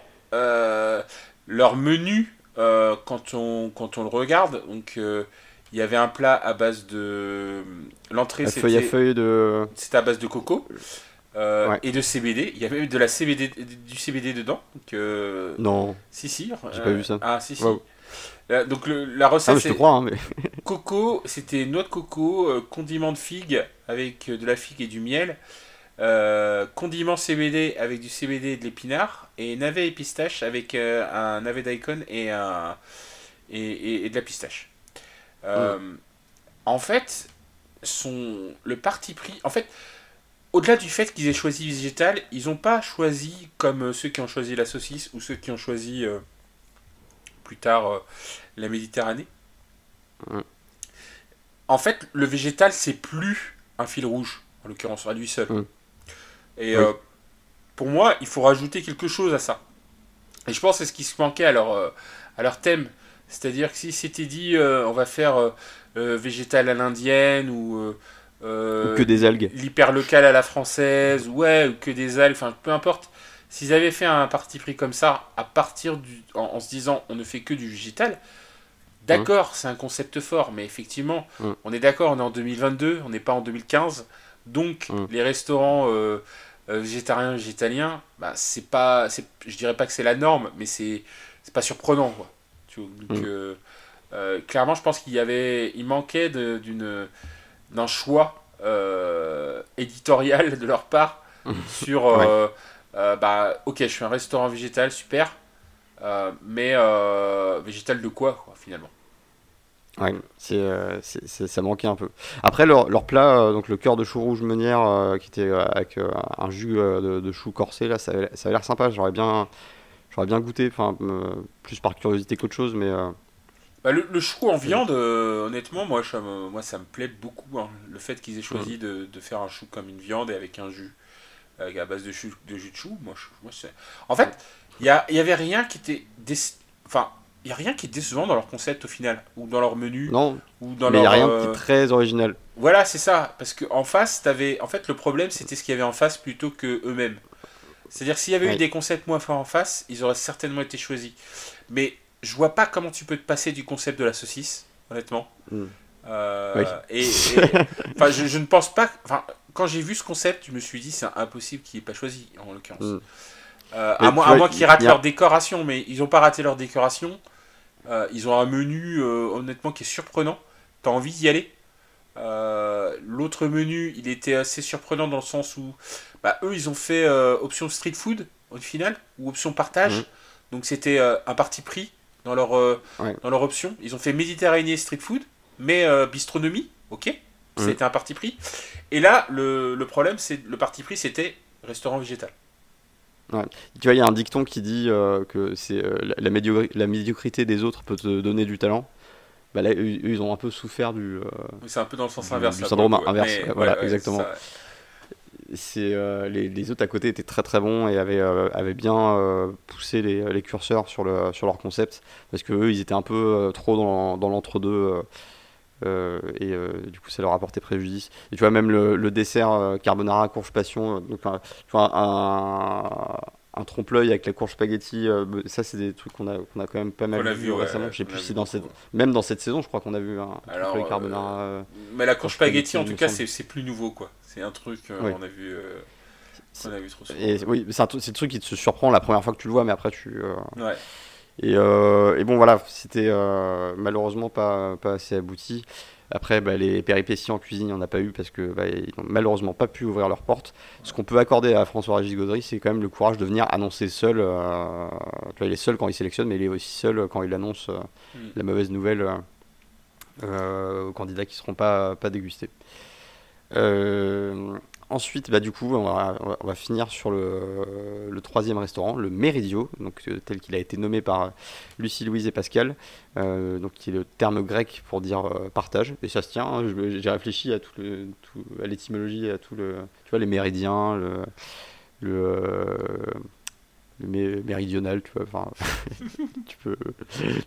Speaker 2: leur menu quand on quand on le regarde donc il y avait un plat à base de l'entrée
Speaker 1: La feuille à
Speaker 2: c'était
Speaker 1: feuille de.
Speaker 2: c'était à base de coco euh,
Speaker 1: Ouais.
Speaker 2: et de CBD. Il y avait même de la CBD, du CBD dedans. Donc, euh,
Speaker 1: Non.
Speaker 2: si, si.
Speaker 1: J'ai
Speaker 2: euh,
Speaker 1: pas vu ça.
Speaker 2: Ah, si, si.
Speaker 1: Wow.
Speaker 2: Donc, le- la
Speaker 1: Ah,
Speaker 2: recette,
Speaker 1: mais je te crois, hein, mais.
Speaker 2: coco, c'était noix de coco, condiment de figue avec de la figue et du miel, condiment CBD avec du CBD et de l'épinard, et navet et pistache avec un navet daikon et, un, et, et- et de la pistache. En fait, son, le parti pris. En fait, au-delà du fait qu'ils aient choisi végétal, ils n'ont pas choisi comme euh, ceux qui ont choisi la saucisse ou ceux qui ont choisi euh, plus tard euh, la Méditerranée.
Speaker 1: Mm.
Speaker 2: En fait, le végétal, c'est plus un fil rouge, en l'occurrence, à lui seul.
Speaker 1: Mm.
Speaker 2: Et
Speaker 1: Oui.
Speaker 2: euh, pour moi, il faut rajouter quelque chose à ça. Et je pense que c'est ce qui se manquait à leur, à leur thème. C'est-à-dire que si c'était dit, on va faire végétal à l'indienne ou, euh, euh,
Speaker 1: Ou que des algues.
Speaker 2: l'hyper local à la française, ouais, ou que des algues, enfin peu importe. S'ils avaient fait un parti pris comme ça, à partir du, en, en se disant on ne fait que du végétal, d'accord, c'est un concept fort, mais effectivement,
Speaker 1: Mm.
Speaker 2: on est d'accord, on est en 2022, on n'est pas en 2015, donc
Speaker 1: Mm.
Speaker 2: les restaurants euh, végétarien, végétalien, bah, c'est pas, je dirais pas que c'est la norme, mais c'est, c'est pas surprenant, quoi. Donc, mm. clairement, je pense qu'il y avait, il manquait d'une, d'un choix éditorial de leur part sur, bah, ok, je suis un restaurant végétal, super, mais végétal de quoi, quoi finalement?
Speaker 1: Ouais, euh, c'est, ça manquait un peu. Après, leur, leur plat, euh, donc le cœur de chou rouge meunière, euh, qui était avec un jus de, de, chou corsé, là, ça, avait, ça l'air sympa. J'aurais bien, j'aurais bien goûté, enfin, plus par curiosité qu'autre chose, mais.
Speaker 2: Bah, le, chou en viande, honnêtement, moi ça, me, moi ça me plaît beaucoup. Hein. Le fait qu'ils aient choisi mm. de, de, faire un chou comme une viande et avec un jus, à base de, jus de jus de chou, moi, moi c'est... En fait, il y, y avait rien qui était. Enfin, il n'y a rien qui est décevant dans leur concept au final, ou dans leur menu.
Speaker 1: Non,
Speaker 2: ou dans
Speaker 1: mais il n'y a rien qui est euh, très original.
Speaker 2: Voilà, c'est ça. Parce qu'en face, avais... en fait, le problème, c'était ce qu'il y avait en face plutôt que eux-mêmes. C'est-à-dire, s'il y avait eu des concepts moins forts en face, ils auraient certainement été choisis. Mais je vois pas comment tu peux te passer du concept de la saucisse, honnêtement. Hmm. Euh, et, enfin, je, ne pense pas. Enfin, quand j'ai vu ce concept, je me suis dit c'est impossible qu'il n'ait pas choisi en l'occurrence. Hmm. Euh, à, moins, à qu'ils ratent leur décoration, mais ils n'ont pas raté leur décoration. Euh, ils ont un menu, honnêtement, qui est surprenant. T'as envie d'y aller. L'autre menu, il était assez surprenant dans le sens où bah, eux, ils ont fait option street food au final, ou option partage. Mhm. Donc c'était un parti pris dans leur, dans leur option. Ils ont fait Méditerranée street food, mais bistronomie, ok mhm. C'était un parti pris. Et là, le, le problème, c'est le parti pris, c'était restaurant végétal.
Speaker 1: Tu vois, il y a un dicton qui dit euh, que c'est euh, la, la, médiocrité des autres peut te donner du talent. Bah là, eux, ils ont un peu souffert du. Euh,
Speaker 2: c'est un peu dans le sens inverse.
Speaker 1: Du syndrome inverse. voilà, exactement. C'est les, les, autres à côté étaient très très bons et avaient, avaient bien poussé les, les, curseurs sur, le, sur leur concept parce que eux ils étaient un peu trop dans, dans l'entre-deux euh, et euh, du coup ça leur a porté préjudice. Et tu vois même le, dessert euh, carbonara courge passion, donc tu vois, un, un trompe-l'œil avec la courge spaghetti, ça c'est des trucs qu'on a, qu'on a quand même pas mal vu, récemment. je sais plus si dans cette, même dans cette saison, je crois qu'on a vu un trompe-l'œil carbonara.
Speaker 2: mais la courge spaghetti, en tout cas, c'est plus nouveau quoi. C'est un truc qu'on a vu. On a vu trop souvent.
Speaker 1: Et, oui, c'est le truc qui te surprend la première fois que tu le vois, mais après tu. ouais. Euh, et, bon, voilà, c'était euh, malheureusement pas, pas assez abouti. Après, bah, les péripéties en cuisine, il n'y en a pas eu parce que bah, ils n'ont malheureusement pas pu ouvrir leurs portes. Ce qu'on peut accorder à François-Régis Gaudry, c'est quand même le courage de venir annoncer seul. Euh, il est seul quand il sélectionne, mais il est aussi seul quand il annonce mm. la mauvaise nouvelle aux candidats qui ne seront pas, pas dégustés. Ensuite, bah, du coup, on va, finir sur le, troisième restaurant, le Méridio, donc, euh, tel qu'il a été nommé par Lucie, Louise et Pascal, euh, donc, qui est le terme grec pour dire euh, partage. Et ça se tient, hein, j'ai réfléchi à, tout le, à l'étymologie, à tout le, tu vois, les méridiens, le, le, méridional, tu vois, enfin, tu peux,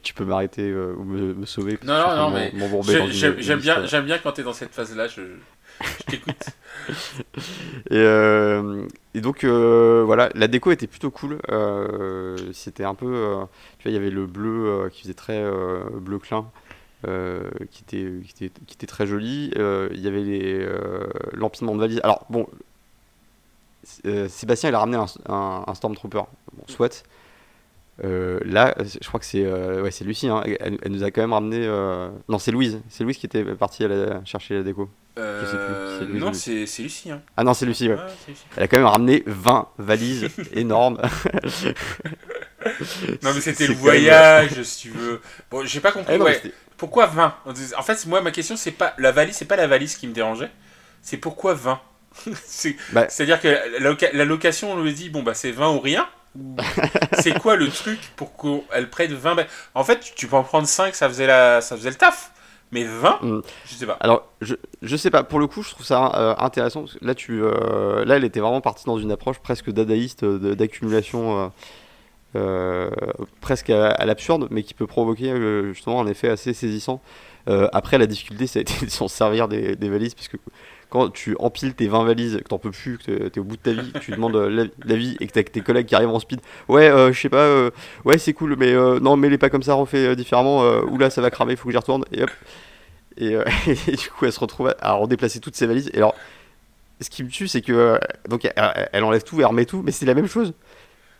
Speaker 1: tu peux m'arrêter ou me, sauver.
Speaker 2: Non, non, non, mais j'aime bien, j'aime bien quand tu es dans cette phase-là, je,
Speaker 1: euh, et, donc euh, voilà, la déco était plutôt cool. Euh, c'était un peu, tu vois, il y avait le bleu qui faisait très bleu clin. qui, était, qui, était, qui était très joli. Il y avait l'empilement de valises. Alors bon, Sébastien il a ramené un, un, Stormtrooper. Bon, soit. Là, je crois que c'est ouais, c'est Lucie. Hein. Elle, nous a quand même ramené. Non, c'est Louise. C'est Louise qui était partie à chercher la déco.
Speaker 2: Euh, non, c'est Lucie. Hein.
Speaker 1: Ah non, c'est Lucie, ouais. Elle a quand même ramené 20 valises énormes.
Speaker 2: non, mais c'était le voyage, si tu veux. Bon, j'ai pas compris. Eh pourquoi 20 En fait, moi, ma question, c'est pas la valise, c'est pas la valise qui me dérangeait. C'est pourquoi 20 bah. C'est-à-dire que la, location, on lui dit, bon, bah, c'est 20 ou rien. C'est quoi le truc pour qu'elle prenne 20 En fait, tu peux en prendre 5, ça faisait, la, ça faisait le taf. Mais 20 mm. Je sais pas.
Speaker 1: Alors, je, je sais pas. Pour le coup, je trouve ça euh, intéressant. là, tu, euh, là, elle était vraiment partie dans une approche presque dadaïste, d'accumulation euh, presque à, l'absurde, mais qui peut provoquer justement un effet assez saisissant. après, la difficulté, ça a été de s'en servir des, des valises, puisque quand tu empiles tes 20 valises, que t'en peux plus, que t'es au bout de ta vie, que tu demandes euh, l'avis et que t'as tes collègues qui arrivent en speed, ouais, euh, je sais pas, euh, ouais, c'est cool, mais non, mais les pas comme ça, refait différemment, ou là, ça va cramer, il faut que j'y retourne, et hop. Et, du coup, elle se retrouve à, redéplacer toutes ses valises. Et alors, ce qui me tue, c'est que donc elle, elle enlève tout, elle remet tout, mais c'est la même chose.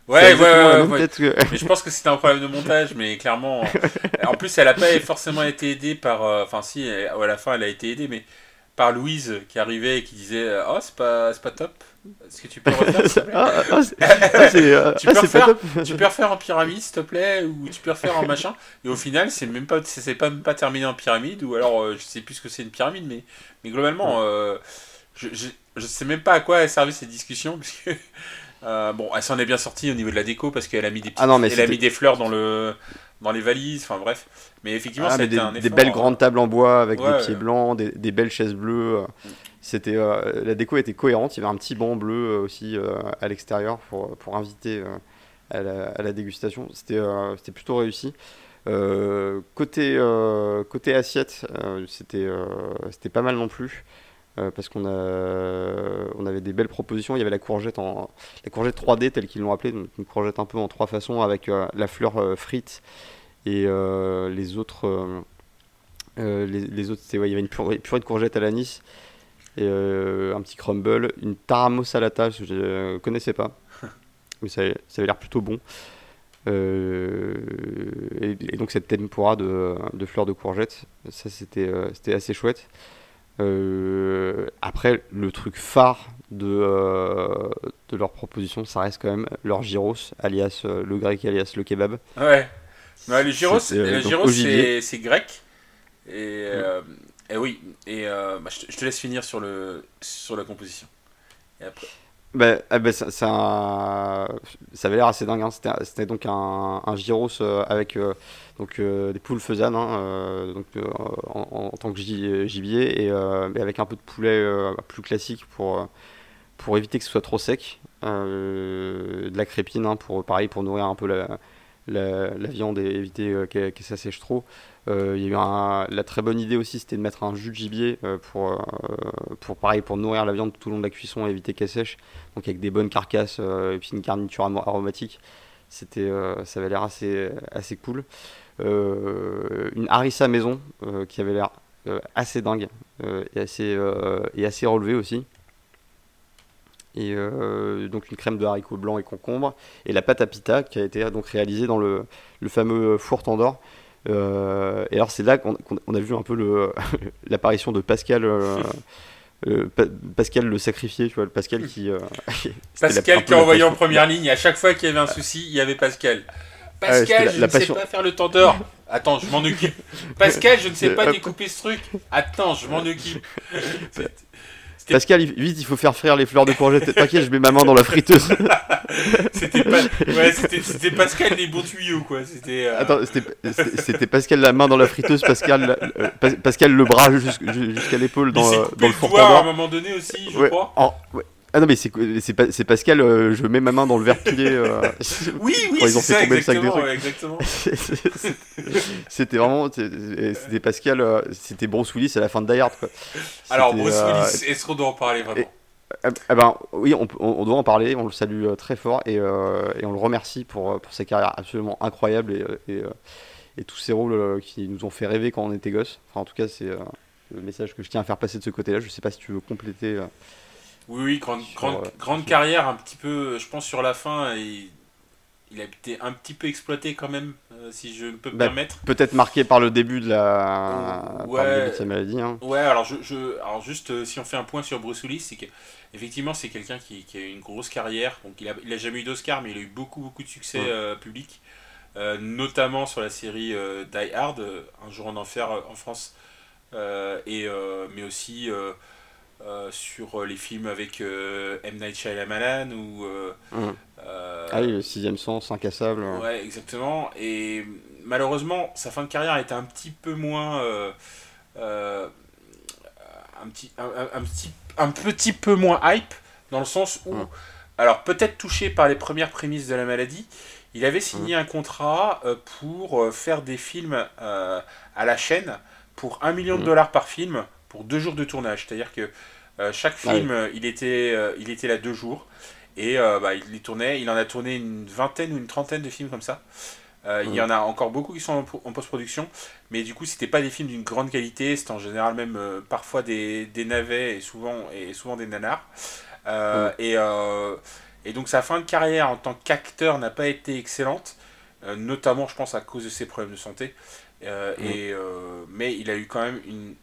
Speaker 2: Ouais, ouais, ouais, ouais. Mais je pense que c'était un problème de montage, mais clairement. en plus, elle a pas forcément été aidée par. Enfin, si, à la fin, elle a été aidée, mais par Louise qui arrivait et qui disait Oh, c'est pas, pas top. Est-ce que tu peux refaire ah, ah, ah, euh, tu, peux refaire, tu peux refaire en pyramide, s'il te plaît, ou tu peux refaire en machin. Et au final, c'est même pas, c'est pas, même pas terminé en pyramide, ou alors euh, je sais plus ce que c'est une pyramide, mais, mais globalement, euh, je, je, je, sais même pas à quoi elle servait cette discussion, puisque bon, elle s'en est bien sortie au niveau de la déco parce qu'elle a mis des petites, elle a mis des fleurs dans le dans les valises, enfin bref. Mais effectivement,
Speaker 1: c'était des, un effort, des belles grandes tables en bois avec des pieds blancs, des, des, belles chaises bleues. Mm. C'était euh, la déco était cohérente. Il y avait un petit banc bleu euh, aussi euh, à l'extérieur pour, pour inviter à la, à, la, dégustation. C'était c'était plutôt réussi. côté côté assiette, c'était c'était pas mal non plus. parce qu'on a, on avait des belles propositions. Il y avait la courgette en la courgette 3D telle qu'ils l'ont appelée, donc une courgette un peu en trois façons avec la fleur frite et les autres les, les, autres ouais, il y avait une purée, purée de courgette à l'anis et euh, un petit crumble, une taramo salata, que je ne connaissais pas, mais ça, ça avait l'air plutôt bon. Euh, et, donc cette tempura de, de fleurs de courgettes, ça c'était euh, c'était assez chouette. après, le truc phare de, de leur proposition, ça reste quand même leur gyros, alias le grec, alias le kebab.
Speaker 2: Ouais. Le gyros, c'est grec. Et, et eh oui, et euh, bah, je, te, laisse finir sur, le, sur la composition. Et après.
Speaker 1: Bah, ah bah, ça, ça, avait l'air assez dingue. Hein. C'était donc un, un gyros euh, avec euh, donc, des poules faisanes hein, donc, en, tant que gibier et avec un peu de poulet plus classique pour, pour éviter que ce soit trop sec. de la crépine, hein, pour, pareil, pour nourrir un peu la, la, viande et éviter que, que ça sèche trop. Euh, il y a eu la très bonne idée aussi, c'était de mettre un jus de gibier euh, pour, euh, pour, pareil, pour nourrir la viande tout au long de la cuisson et éviter qu'elle sèche. Donc avec des bonnes carcasses et puis une garniture aromatique. C'était, ça avait l'air assez, assez cool. une harissa maison qui avait l'air assez dingue et, assez, et assez relevée aussi et donc une crème de haricots blancs et concombre et la pâte à pita qui a été donc réalisée dans le, le fameux four Tandor euh, et alors c'est là qu'on a vu un peu l'apparition de Pascal. Euh, euh, Pascal le sacrifié, tu vois, Pascal qui.
Speaker 2: Pascal qui a envoyé en première ligne. À chaque fois qu'il y avait un souci, il y avait Pascal. Pascal, je ne sais pas faire le tendeur. Attends, je m'en occupe. Pascal, je ne sais pas découper ce truc. Attends, je m'en occupe.
Speaker 1: Pascal, vite, il faut faire frire les fleurs de courgette. T'inquiète, je mets ma main dans la friteuse.
Speaker 2: c'était pas... ouais, Pascal les bons tuyaux, quoi. C'était. Euh,
Speaker 1: Attends, c'était Pascal la main dans la friteuse, Pascal, Pascal le bras jusqu'à l'épaule dans, dans le four
Speaker 2: à un moment donné aussi, je crois.
Speaker 1: ouais. Ah non mais c'est Pascal, euh, je mets ma main dans le verre pilé. Euh,
Speaker 2: oui oui ils ont fait tomber le sac des trucs. exactement.
Speaker 1: c'était vraiment c'était Pascal, euh, c'était Bruce Willis à la fin de Die Hard quoi.
Speaker 2: Alors Bruce Willis, est-ce qu'on doit en parler vraiment
Speaker 1: eh ben oui, on, on, doit en parler, on le salue très fort et, et, on le remercie pour, pour sa carrière absolument incroyable et, et, et tous ces rôles qui nous ont fait rêver quand on était gosse. Enfin en tout cas c'est le message que je tiens à faire passer de ce côté-là. Je sais pas si tu veux compléter.
Speaker 2: Oui, oui, grande, grande, grande carrière, un petit peu, je pense, sur la fin, et il a été un petit peu exploité quand même, euh, si je peux me bah, permettre.
Speaker 1: Peut-être marqué par le début de la
Speaker 2: ouais,
Speaker 1: de sa maladie. Hein.
Speaker 2: Ouais, alors, je, je, alors juste, euh, si on fait un point sur Bruce Willis, c'est que effectivement c'est quelqu'un qui, qui, a eu une grosse carrière, donc il a, il a jamais eu d'Oscar, mais il a eu beaucoup, beaucoup de succès euh, public, notamment sur la série Die Hard, Un jour en enfer en France, et, mais aussi... Euh, sur euh, les films avec euh, M. Night Shyamalan ou.
Speaker 1: Mmh. ah oui, le sixième sens, incassable.
Speaker 2: Ouais, exactement. Et malheureusement, sa fin de carrière était un petit peu moins. un, petit, un, petit, un petit peu moins hype, dans le sens où. Mmh. Alors, peut-être touché par les premières prémices de la maladie, il avait signé mmh. un contrat pour faire des films à la chaîne pour un million de dollars par film pour deux jours de tournage. C'est-à-dire que euh, chaque ah film, euh, il, était, euh, il était là deux jours. Et bah, il tournait, il en a tourné une vingtaine ou une trentaine de films comme ça. Euh, il y en a encore beaucoup qui sont en, post-production, mais du coup, c'était pas des films d'une grande qualité, c'était en général même euh, parfois des, des, navets et souvent, et souvent des nanars. Euh, et, et, donc, sa fin de carrière en tant qu'acteur n'a pas été excellente, notamment, je pense, à cause de ses problèmes de santé. et, mais il a eu quand même une,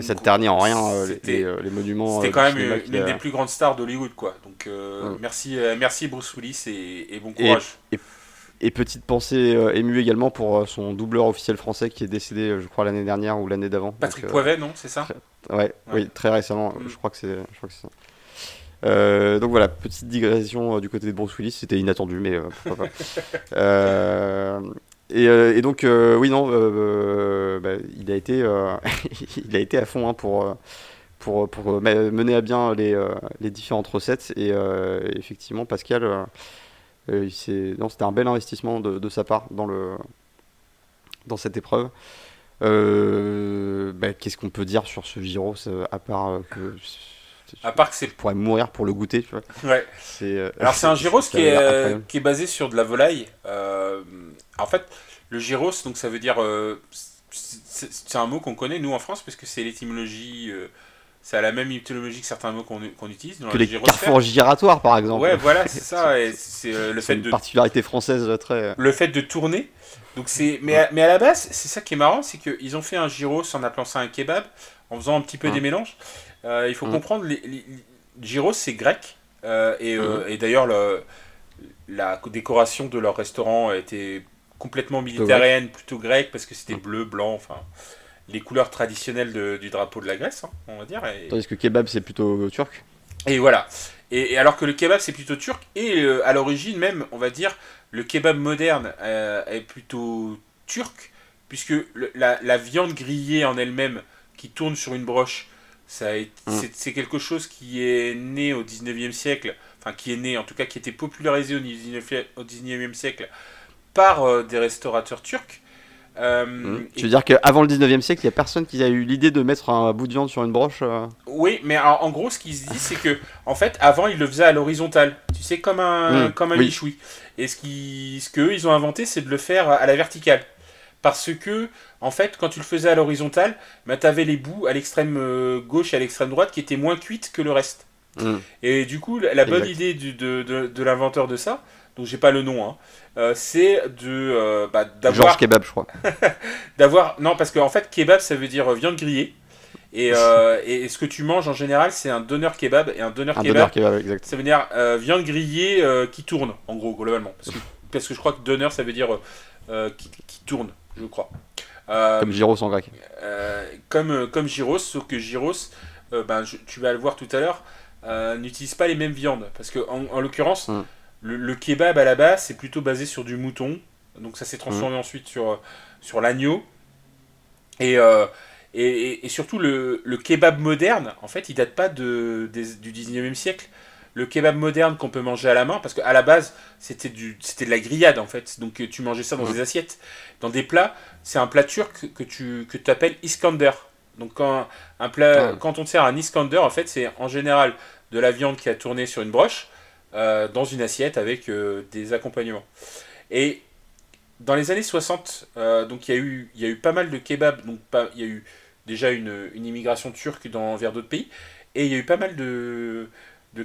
Speaker 1: ça ne ternit en rien les, les, monuments.
Speaker 2: C'était quand même une, des plus grandes stars d'Hollywood, quoi. Donc merci, merci Bruce Willis et, et bon courage.
Speaker 1: Et, et petite pensée euh, émue également pour euh, son doubleur officiel français qui est décédé, euh, je crois, l'année dernière ou l'année d'avant.
Speaker 2: Patrick Poivet, non C'est ça
Speaker 1: ouais, oui, très récemment. Mm. Je crois que c'est ça. donc voilà, petite digression du côté de Bruce Willis, c'était inattendu, mais pourquoi pas. et, donc, oui, non, bah, il, a été, il a été à fond hein, pour, pour, pour, mener à bien les, les différentes recettes. Et effectivement, Pascal euh, c'était un bel investissement de, sa part dans, le, dans cette épreuve. Euh, bah, qu'est-ce qu'on peut dire sur ce Giro à part que
Speaker 2: à part que c'est
Speaker 1: pourrait mourir pour le goûter tu vois
Speaker 2: ouais euh, alors c'est un gyros qui est, qui est basé sur de la volaille en fait le gyros donc ça veut dire c'est un mot qu'on connaît nous en France parce que c'est l'étymologie ça a la même étymologie que certains mots qu'on utilise.
Speaker 1: Dans que les carrefours giratoires, par exemple.
Speaker 2: Ouais, voilà, c'est ça. C'est euh, le fait
Speaker 1: une particularité française euh, très. Euh,
Speaker 2: le fait de tourner. Donc c'est, mais, à, mais à la base, c'est ça qui est marrant, c'est qu'ils ont fait un gyros en appelant ça un kebab, en faisant un petit peu des mélanges. il faut comprendre, les, gyros c'est grec, et, et d'ailleurs la décoration de leur restaurant était complètement méditerranéenne, plutôt grecque, parce que c'était bleu, blanc, enfin les couleurs traditionnelles du drapeau de la Grèce, hein, on va dire.
Speaker 1: Et... Tandis que kebab, c'est plutôt turc.
Speaker 2: Et voilà. Et, alors que le kebab, c'est plutôt turc, et euh, à l'origine même, on va dire, le kebab moderne euh, est plutôt turc, puisque la, viande grillée en elle-même, qui tourne sur une broche, ça mm. c'est quelque chose qui est né au 19e siècle, enfin qui est né, en tout cas qui était popularisé au 19e, au 19e siècle par euh, des restaurateurs turcs.
Speaker 1: Euh, mmh. Tu veux dire qu'avant le 19e siècle, il n'y a personne qui a eu l'idée de mettre un bout de viande sur une broche euh
Speaker 2: Oui, mais en, gros, ce qui se dit, c'est que, en fait, avant, ils le faisaient à l'horizontale. Tu sais, comme un, mmh, comme un michoui. Et ce qu'eux, ce ils ont inventé, c'est de le faire à la verticale. Parce que, en fait, quand tu le faisais à l'horizontale, bah, tu avais les bouts à l'extrême gauche et à l'extrême droite qui étaient moins cuites que le reste. Mmh. Et du coup, la bonne idée du, de, de, de l'inventeur de ça, donc j'ai pas le nom, hein, euh, c'est de euh, bah, d'avoir
Speaker 1: kebab, je crois.
Speaker 2: d'avoir non parce qu'en en fait kebab ça veut dire viande grillée. Et, euh, et, ce que tu manges en général, c'est un donneur kebab. Et un donneur
Speaker 1: un
Speaker 2: kebab,
Speaker 1: kebab exact.
Speaker 2: ça veut dire viande grillée qui tourne, en gros, globalement. Parce que, parce que je crois que donneur, ça veut dire qui, qui, tourne, je crois.
Speaker 1: comme gyros en grec.
Speaker 2: comme, comme gyros, sauf que gyros, ben, tu vas le voir tout à l'heure, n'utilise pas les mêmes viandes. Parce que en, en l'occurrence, hum. Le, kebab à la base, c'est plutôt basé sur du mouton. Donc ça s'est transformé mmh. ensuite sur, sur l'agneau. Euh, et, et, surtout, le, kebab moderne, en fait, il date pas de, du 19e siècle. Le kebab moderne qu'on peut manger à la main, parce qu'à la base, c'était de la grillade, en fait. Donc tu mangeais ça dans mmh. des assiettes. Dans des plats, c'est un plat turc que tu que appelles Iskander. Donc quand, un plat, ah. quand on sert un Iskander, en fait, c'est en général de la viande qui a tourné sur une broche euh, dans une assiette avec euh, des accompagnements. Et dans les années 60, euh, donc il y, a eu, y a eu pas mal de kebabs, donc il y a eu déjà une, immigration turque dans, vers d'autres pays, et il y a eu pas mal de,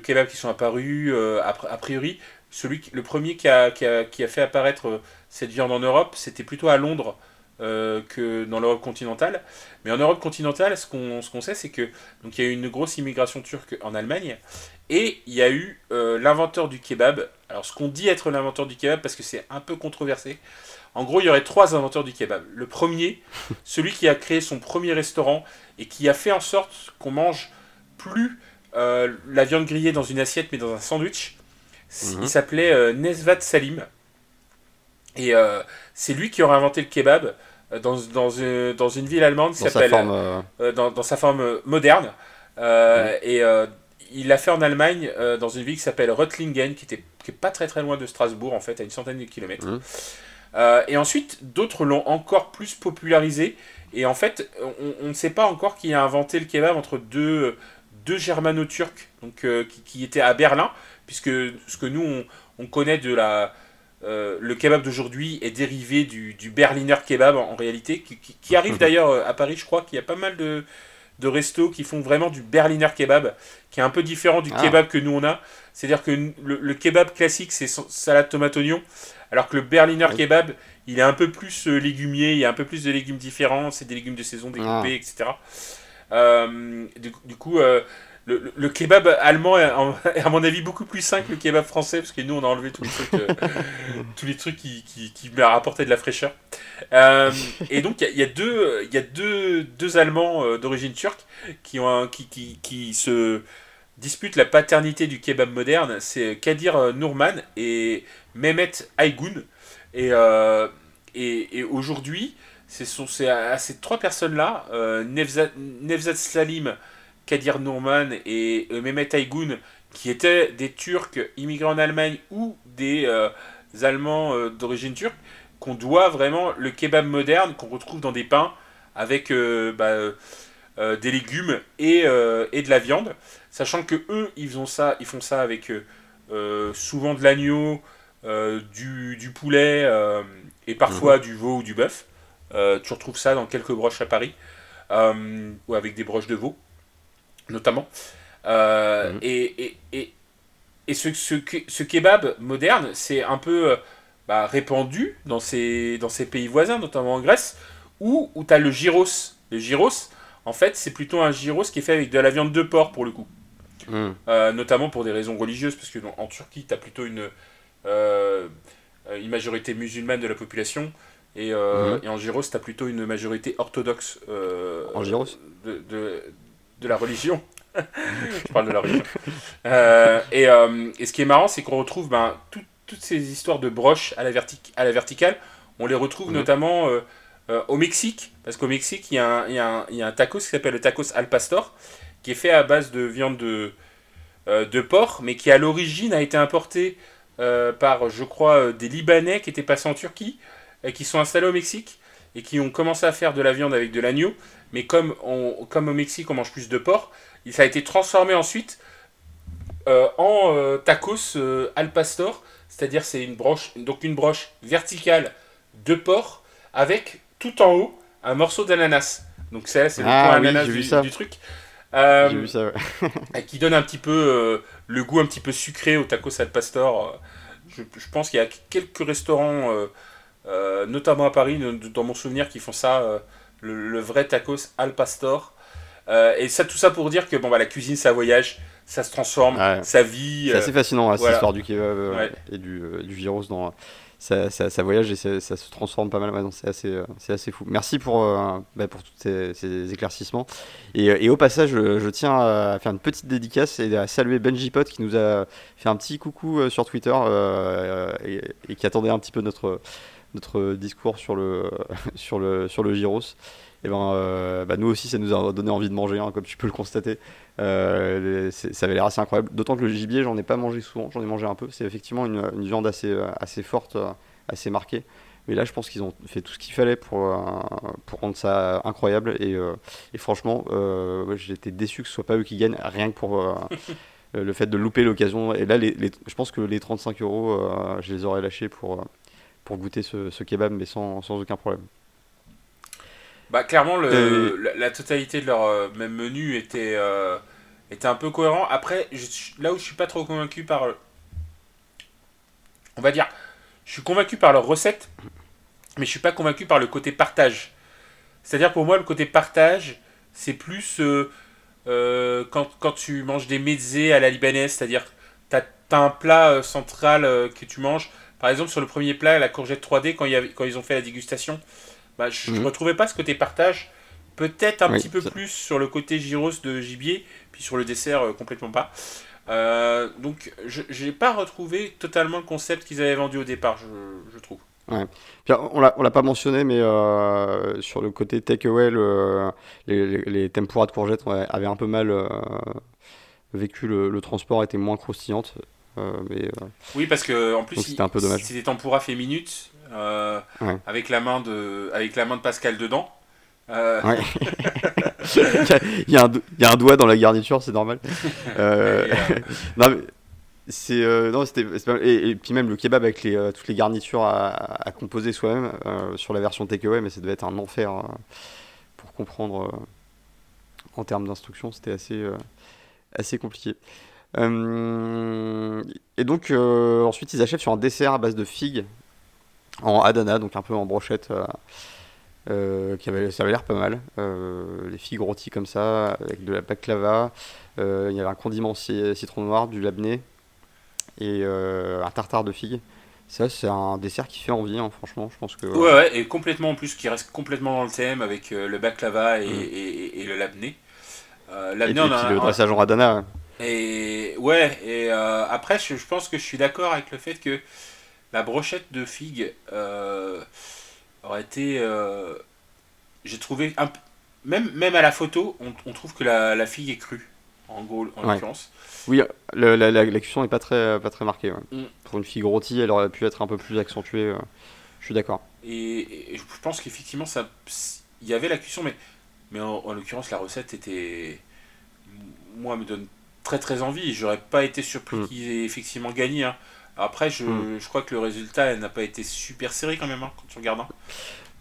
Speaker 2: kebabs qui sont apparus, a, priori, celui, le premier qui, a, qui a, fait apparaître cette viande en Europe, c'était plutôt à Londres que dans l'Europe continentale. Mais en Europe continentale, ce qu'on ce qu'on sait, c'est que donc il y a eu une grosse immigration turque en Allemagne et il y a eu euh, l'inventeur du kebab. Alors, ce qu'on dit être l'inventeur du kebab, parce que c'est un peu controversé. En gros, il y aurait trois inventeurs du kebab. Le premier, celui qui a créé son premier restaurant et qui a fait en sorte qu'on mange plus euh, la viande grillée dans une assiette, mais dans un sandwich. Il mhm. s'appelait euh, Nesvat Salim. Et c'est lui qui aurait inventé le kebab dans, dans, dans une ville allemande qui s'appelle. Dans, dans, sa forme moderne. Et il l'a fait en Allemagne, euh, dans une ville qui s'appelle Reutlingen, qui était qui est pas très très loin de Strasbourg, en fait, à une centaine de kilomètres. Mmh. Euh, et ensuite, d'autres l'ont encore plus popularisé. Et en fait, on, ne sait pas encore qui a inventé le kebab entre deux, deux germano-turcs donc, euh, qui, qui, étaient à Berlin, puisque ce que nous, on, connaît de la, le kebab d'aujourd'hui est dérivé du, du, Berliner kebab en, réalité, qui, arrive d'ailleurs à Paris, je crois qu'il y a pas mal de, de restos qui font vraiment du Berliner kebab, qui est un peu différent du ah. kebab que nous on a. C'est-à-dire que le, kebab classique, c'est salade tomate oignon, alors que le Berliner kebab, il est un peu plus euh, légumier, il y a un peu plus de légumes différents, c'est des légumes de saison découpés, ah. etc. Euh, du, coup, euh, le, kebab allemand est, à mon avis beaucoup plus sain que le kebab français, parce que nous on a enlevé tous les trucs, trucs qui, qui, qui rapportaient de la fraîcheur. et donc il y, a deux, y a deux, deux Allemands d'origine turque qui, qui, qui, qui se disputent la paternité du kebab moderne. C'est Kadir Nourman et Mehmet Aygoun. Et, euh, et, et aujourd'hui, c'est à, ces trois personnes-là, euh, Nevzat, Salim, Kadir Nourman et euh, Mehmet Aygoun, qui étaient des Turcs immigrés en Allemagne ou des euh, Allemands d'origine turque, qu'on doit vraiment le kebab moderne qu'on retrouve dans des pains avec bah, des légumes et, et, de la viande. Sachant que eux, ils font ça, ils font ça avec souvent de l'agneau, euh, du, poulet euh, et parfois mhm. du veau ou du bœuf. Euh, tu retrouves ça dans quelques broches à Paris, ou avec des broches de veau, notamment. Mhm. Et, et, et, ce, ce, kebab moderne, c'est un peu bah, répandu dans ces, dans ces pays voisins, notamment en Grèce, où, où tu as le gyros. Le gyros, en fait, c'est plutôt un gyros qui est fait avec de la viande de porc, pour le coup. Mhm. notamment pour des raisons religieuses, parce que en Turquie, tu as plutôt une, euh, une majorité musulmane de la population. Et, euh, mhm. et en Gyros, tu as plutôt une majorité orthodoxe
Speaker 1: euh, en Gyros
Speaker 2: de, de, de, la religion. Je parle de la religion. et, et, ce qui est marrant, c'est qu'on retrouve ben, toutes ces histoires de broches à la, vertic à la verticale. On les retrouve mhm. notamment au Mexique, parce qu'au Mexique, il y, a un, y, a y, a un tacos qui s'appelle le tacos al pastor, qui est fait à base de viande de, de porc, mais qui à l'origine a été importé euh, par, je crois, euh, des Libanais qui étaient passés en Turquie, et qui sont installés au Mexique, et qui ont commencé à faire de la viande avec de l'agneau. Mais comme, on, comme au Mexique, on mange plus de porc, ça a été transformé ensuite euh, en tacos al pastor, c'est-à-dire c'est une broche, donc une broche verticale de porc avec tout en haut un morceau d'ananas. Donc ça, c'est le
Speaker 1: ah point ananas du,
Speaker 2: truc.
Speaker 1: J'ai vu ça,
Speaker 2: qui donne un petit peu le goût un petit peu sucré au tacos al pastor. Je, je pense qu'il y a quelques restaurants, euh, euh, notamment à Paris, dans mon souvenir, qui font ça, euh, le, vrai tacos al pastor. et ça, tout ça pour dire que bon, bah, la cuisine, ça voyage, ça se transforme, ça vit.
Speaker 1: C'est assez fascinant, hein, cette histoire du kebab et du, du gyros dans ça, ça, voyage et ça, se transforme pas mal. c'est assez, euh, c'est assez fou. Merci pour, euh, bah, pour tous ces, éclaircissements. Et, euh, et, au passage, je, tiens à faire une petite dédicace et à saluer Benji Pot qui nous a fait un petit coucou sur Twitter et, qui attendait un petit peu notre, notre discours sur le, sur le, sur le Gyros. Et ben, bah, nous aussi, ça nous a donné envie de manger, hein, comme tu peux le constater. Euh, ça avait l'air assez incroyable. D'autant que le gibier, j'en ai pas mangé souvent, j'en ai mangé un peu. C'est effectivement une, viande assez, euh, assez forte, euh, assez marquée. Mais là, je pense qu'ils ont fait tout ce qu'il fallait pour, pour rendre ça incroyable. Et, et franchement, j'étais déçu que ce soit pas eux qui gagnent, rien que pour le fait de louper l'occasion. Et là, les, je pense que les 35 euros, je les aurais lâchés pour, pour goûter ce, ce kebab, mais sans, sans aucun problème.
Speaker 2: Bah, clairement, le, la, totalité de leur euh, même menu était, euh, était un peu cohérent. Après, là où je suis pas trop convaincu par. On va dire, je suis convaincu par leur recette, mais je suis pas convaincu par le côté partage. C'est-à-dire, pour moi, le côté partage, c'est plus euh, quand, quand, tu manges des mezzés à la libanaise, c'est-à-dire, tu as, un plat central que tu manges. Par exemple, sur le premier plat, la courgette 3D, quand, y quand ils ont fait la dégustation bah, je ne mhm. retrouvais pas ce côté partage. Peut-être un petit peu plus sur le côté gyros de gibier, puis sur le dessert, euh, complètement pas. Euh, donc, je n'ai pas retrouvé totalement le concept qu'ils avaient vendu au départ, je, je trouve.
Speaker 1: Ouais. on l'a pas mentionné, mais euh, sur le côté takeaway, le, les, les, tempura de courgettes avaient un peu mal vécu le, transport, était moins croustillante. Mais,
Speaker 2: oui, parce que en plus,
Speaker 1: c'était un peu dommage.
Speaker 2: C'était tempura fait minutes, euh, avec, la main de, avec la main de Pascal dedans.
Speaker 1: Euh, il, y a un, il, y a un, doigt dans la garniture, c'est normal. Euh, non, C'est euh, non, c'était et, et puis même le kebab avec les, euh, toutes les garnitures à, à composer soi-même euh, sur la version takeaway, mais ça devait être un enfer euh, pour comprendre euh, en termes d'instruction, c'était assez euh, assez compliqué. Euh, et donc euh, ensuite ils achèvent sur un dessert à base de figues en Adana, donc un peu en brochette, euh, qui avait, ça avait l'air pas mal. Euh, les figues rôties comme ça, avec de la baklava. Euh, il y avait un condiment ci- citron noir, du labné et un tartare de figues. Ça, c'est un dessert qui fait envie, hein, franchement. Je pense que.
Speaker 2: Ouais, ouais, et complètement en plus, qui reste complètement dans le thème avec le baklava et,
Speaker 1: Mm.
Speaker 2: et, et- et le labné.
Speaker 1: Et
Speaker 2: labné, on a
Speaker 1: le dressage en Adana.
Speaker 2: Et ouais, et euh, après, je, je pense que je suis d'accord avec le fait que la brochette de figues euh, aurait été. euh, J'ai trouvé. Un, même, même à la photo, on, on trouve que la, la figue est crue, en gros, en
Speaker 1: Ouais.
Speaker 2: l'occurrence.
Speaker 1: Oui, le- la, la, la cuisson n'est pas très, pas très marquée. ouais.
Speaker 2: Mm.
Speaker 1: Pour une figue rôtie, elle aurait pu être un peu plus accentuée. je suis d'accord.
Speaker 2: Et, et je pense qu'effectivement, il y avait la cuisson, mais, mais en, en l'occurrence, la recette était. Moi, me donne très très envie. J'aurais pas été surpris
Speaker 1: Mm.
Speaker 2: qu'ils aient effectivement gagné. hein. Après, je,
Speaker 1: Mm.
Speaker 2: je crois que le résultat n'a pas été super serré quand même, hein, quand tu regardes. hein.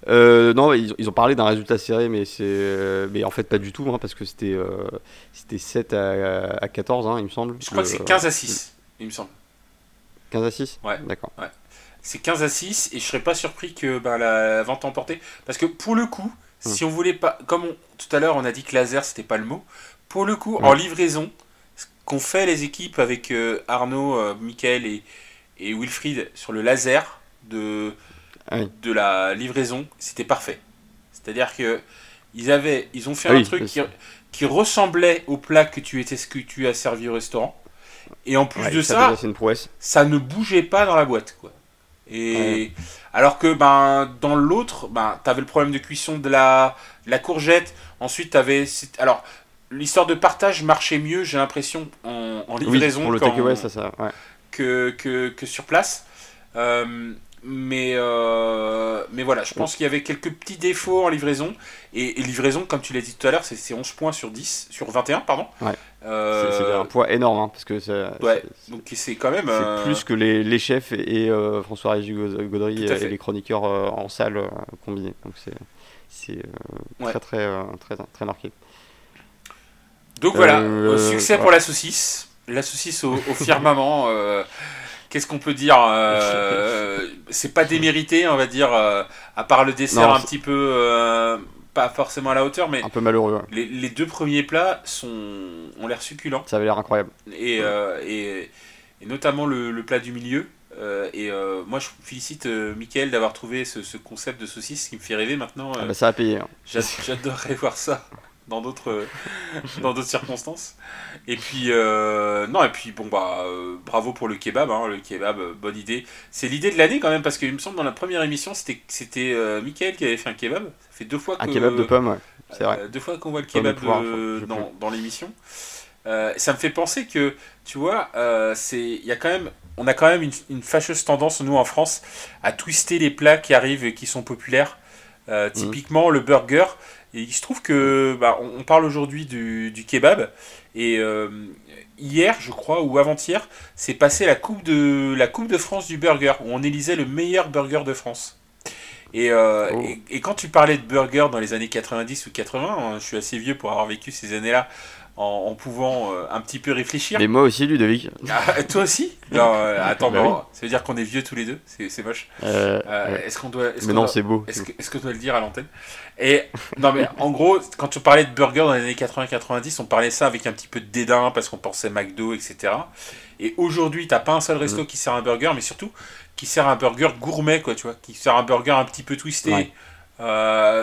Speaker 1: Euh, non, ils, ils ont parlé d'un résultat serré, mais c'est, euh, mais en fait pas du tout, parce que c'était, euh, c'était 7 à, à 14, hein, il me semble.
Speaker 2: Je crois que c'est 15 à 6, il me semble.
Speaker 1: 15 à 6
Speaker 2: Ouais.
Speaker 1: D'accord.
Speaker 2: C'est 15 à 6 et je serais pas surpris que ben, la vente emportée. Parce que pour le coup,
Speaker 1: Mm.
Speaker 2: si on voulait pas. Comme on- tout à l'heure on a dit que laser c'était pas le mot. Pour le coup, en livraison, qu'ont fait les équipes avec euh, Arnaud, euh, Michael et, et Wilfried sur le laser de,
Speaker 1: Ah oui.
Speaker 2: de la livraison, c'était parfait. C'est-à-dire que ils avaient, ils ont fait
Speaker 1: Ah
Speaker 2: un
Speaker 1: oui,
Speaker 2: truc qui, qui ressemblait au plat que tu étais, ce que tu as servi au restaurant. Et en plus
Speaker 1: Ouais,
Speaker 2: de
Speaker 1: ça,
Speaker 2: ça,
Speaker 1: une
Speaker 2: ne bougeait pas dans la boîte quoi. Et
Speaker 1: Ouais.
Speaker 2: alors que ben dans l'autre, ben t'avais le problème de cuisson de la, de la courgette. Ensuite t'avais alors l'histoire de partage marchait mieux, j'ai l'impression en, en
Speaker 1: Oui,
Speaker 2: livraison
Speaker 1: pour le
Speaker 2: qu'en-
Speaker 1: takeaway, ça, ça. Ouais.
Speaker 2: que, que, que sur place. Euh, mais, euh, mais voilà, je pense qu'il y avait quelques petits défauts en livraison. Et, et livraison, comme tu l'as dit tout à l'heure, c'est c'est 11 points sur 10, sur 21, pardon.
Speaker 1: Ouais.
Speaker 2: Euh,
Speaker 1: C'est, un poids énorme, hein, parce que ça-
Speaker 2: ouais,
Speaker 1: c'est,
Speaker 2: donc c'est quand même.
Speaker 1: c'est
Speaker 2: euh,
Speaker 1: plus que les, les chefs et, et, euh, François-Régis Gaudry et, les chroniqueurs en salle combinés. Donc c'est, c'est
Speaker 2: Ouais.
Speaker 1: très, très, très, très marqué.
Speaker 2: Donc voilà,
Speaker 1: Euh,
Speaker 2: succès pour la saucisse. La saucisse au, au firmament. euh, Qu'est-ce qu'on peut dire euh, C'est pas démérité, on va dire, à part le dessert
Speaker 1: Non,
Speaker 2: un petit peu. pas forcément à la hauteur, mais
Speaker 1: Un peu malheureux. ouais.
Speaker 2: les, les deux premiers plats sont, ont l'air succulents.
Speaker 1: Ça avait l'air incroyable.
Speaker 2: et, euh, et, et notamment le, le plat du milieu. Euh, et euh, moi, je félicite Mickaël d'avoir trouvé ce, ce concept de saucisse qui me fait rêver maintenant.
Speaker 1: Ah bah, ça a payé. hein.
Speaker 2: j'a- J'adorerais voir ça dans d'autres dans d'autres circonstances. Et puis euh, non, et puis bon bah euh, bravo pour le kebab, hein, le kebab, euh, bonne idée. C'est l'idée de l'année quand même parce qu'il me semble dans la première émission c'était c'était Mickaël qui avait fait un kebab. Ça fait deux fois que
Speaker 1: Un kebab de pommes, ouais. c'est vrai.
Speaker 2: deux fois qu'on voit le kebab de- dans, dans l'émission. Ça me fait penser que, tu vois, c'est, il y a quand même, on a quand même une, une fâcheuse tendance, nous en France, à twister les plats qui arrivent et qui sont populaires. Euh, typiquement le burger. Et il se trouve que, bah, on, parle aujourd'hui du, du kebab. Et euh, hier, je crois, ou avant-hier, c'est passé la coupe, de, la coupe de France du burger, où on élisait le meilleur burger de France. Et, euh,
Speaker 1: Oh.
Speaker 2: et, et quand tu parlais de burger dans les années 90 ou 80, hein, je suis assez vieux pour avoir vécu ces années-là en, en pouvant euh, un petit peu réfléchir.
Speaker 1: Mais moi aussi, Ludovic.
Speaker 2: Ah, toi aussi? Non, euh, attends,
Speaker 1: Bah
Speaker 2: bon,
Speaker 1: oui.
Speaker 2: ça veut dire qu'on est vieux tous les deux, c'est moche.
Speaker 1: Euh.
Speaker 2: Est-ce qu'on doit.
Speaker 1: Mais
Speaker 2: qu'on
Speaker 1: non,
Speaker 2: doit-
Speaker 1: c'est beau.
Speaker 2: est-ce que, est-ce que tu dois le dire à l'antenne? Et non, mais en gros, quand tu parlais de burger dans les années 80-90, on parlait ça avec un petit peu de dédain parce qu'on pensait McDo, etc. Et aujourd'hui, t'as pas un seul resto qui sert un burger, mais surtout qui sert un burger gourmet, quoi, tu vois, qui sert un burger un petit peu twisté,
Speaker 1: Ouais.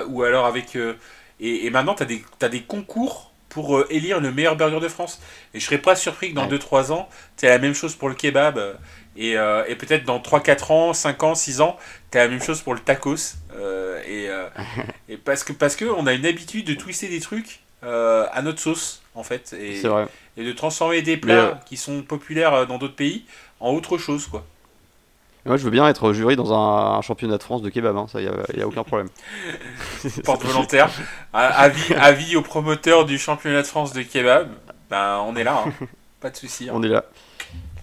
Speaker 2: ou alors avec. et, et maintenant, t'as des, t'as des concours pour euh, élire le meilleur burger de France. Et je serais pas surpris que dans
Speaker 1: Ouais.
Speaker 2: 2-3 ans, c'est la même chose pour le kebab. euh, Et, euh, et peut-être dans 3-4 ans, 5 ans, 6 ans, t'as la même chose pour le tacos. et, et parce que parce que on a une habitude de twister des trucs à notre sauce, en fait. Et,
Speaker 1: vrai.
Speaker 2: et de transformer des plats
Speaker 1: Mais,
Speaker 2: qui sont populaires dans d'autres pays en autre chose, quoi.
Speaker 1: Moi, je veux bien être jury dans un, un championnat de France de kebab, hein, ça, y a, y a aucun problème.
Speaker 2: Porte volontaire. À- avis, avis aux promoteurs du championnat de France de kebab. Ben, on est là, hein. pas de souci. hein.
Speaker 1: On est là.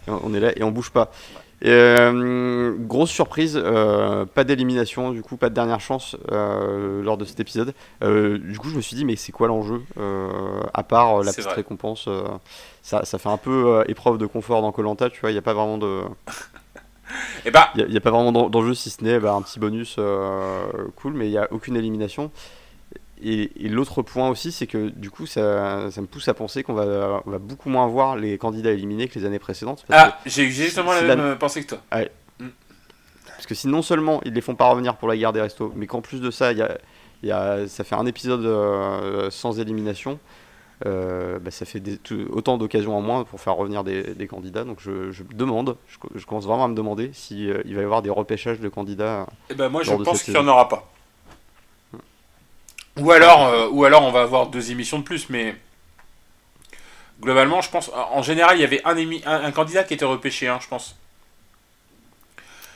Speaker 1: on est là et on bouge pas. Euh, grosse surprise, euh, pas d'élimination, du coup, pas de dernière chance euh, lors de cet épisode. du coup, je me suis dit, mais c'est quoi l'enjeu À part la petite récompense, ça, ça, fait un peu épreuve de confort dans Colanta, tu vois, il n'y a pas vraiment de.
Speaker 2: Et eh bah,
Speaker 1: il n'y a, pas vraiment d'enjeu si ce n'est bah, un petit bonus cool, mais il n'y a aucune élimination. Et, l'autre point aussi, c'est que du coup, ça, ça, me pousse à penser qu'on va, va, beaucoup moins voir les candidats éliminés que les années précédentes.
Speaker 2: ah, j'ai justement la même pensée que toi.
Speaker 1: Mm. Parce que si non seulement ils les font pas revenir pour la guerre des restos, mais qu'en plus de ça, y a, y a, ça fait un épisode euh, sans élimination, euh, bah, ça fait autant d'occasions en moins pour faire revenir des, des candidats. Donc je, je demande, je, commence vraiment à me demander s'il euh, il va y avoir des repêchages de candidats.
Speaker 2: Et eh ben moi je pense qu'il n'y en aura pas. Ou alors, euh, ou alors on va avoir deux émissions de plus, mais globalement, je pense. En général, il y avait un, un, candidat qui était repêché, hein, je pense.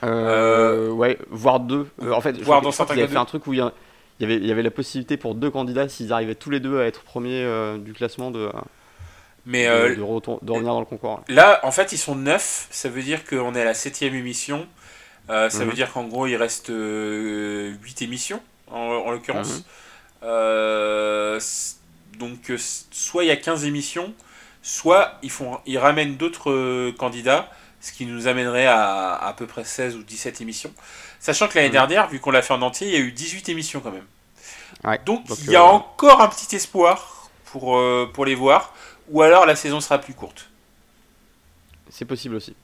Speaker 1: Euh, ouais, voire deux. Euh, en fait,
Speaker 2: voire dans certains
Speaker 1: il avait fait un truc où il y, avait, il y avait la possibilité pour deux candidats, s'ils arrivaient tous les deux à être premiers du classement, de,
Speaker 2: mais,
Speaker 1: de, revenir dans le concours.
Speaker 2: Là, en fait, ils sont neuf. Ça veut dire qu'on est à la septième émission. ça veut mhm. dire qu'en gros, il reste huit émissions, en, l'occurrence. Mhm. Euh, donc, euh, soit il y a 15 émissions, soit ils, font, ils ramènent d'autres euh, candidats, ce qui nous amènerait à à peu près 16 ou 17 émissions. Sachant que l'année dernière, vu qu'on l'a fait en entier, il y a eu 18 émissions quand même. donc, il y a encore un petit espoir pour, pour les voir, ou alors la saison sera plus courte.
Speaker 1: C'est possible aussi.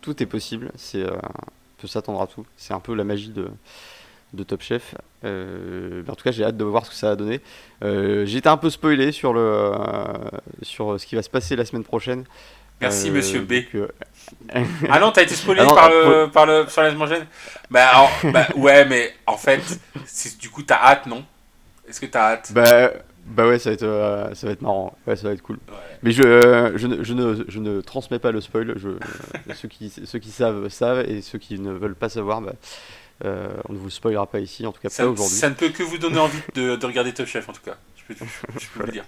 Speaker 1: Tout est possible, c'est on peut s'attendre à tout. C'est un peu la magie de, de Top Chef. Euh, en tout cas, j'ai hâte de voir ce que ça va donner. Euh, j'ai été un peu spoilé sur, le, euh, sur ce qui va se passer la semaine prochaine.
Speaker 2: Merci, monsieur B. ah non, t'as été spoilé par, le, par le, sur la bah, bah, ouais, mais en fait, du coup, t'as hâte, non? Est-ce que t'as hâte?
Speaker 1: Bah, bah ouais, ça va être, ça va être marrant. Ouais, ça va être cool. Mais je, je, ne, je, ne, je ne transmets pas le spoil. Je, ceux, qui, ceux qui savent, savent. Et ceux qui ne veulent pas savoir, bah, euh, on ne vous spoilera pas ici, en tout cas
Speaker 2: ça,
Speaker 1: pas aujourd'hui.
Speaker 2: Ça ne peut que vous donner envie de, regarder Top Chef, en tout cas. Je peux, je le dire.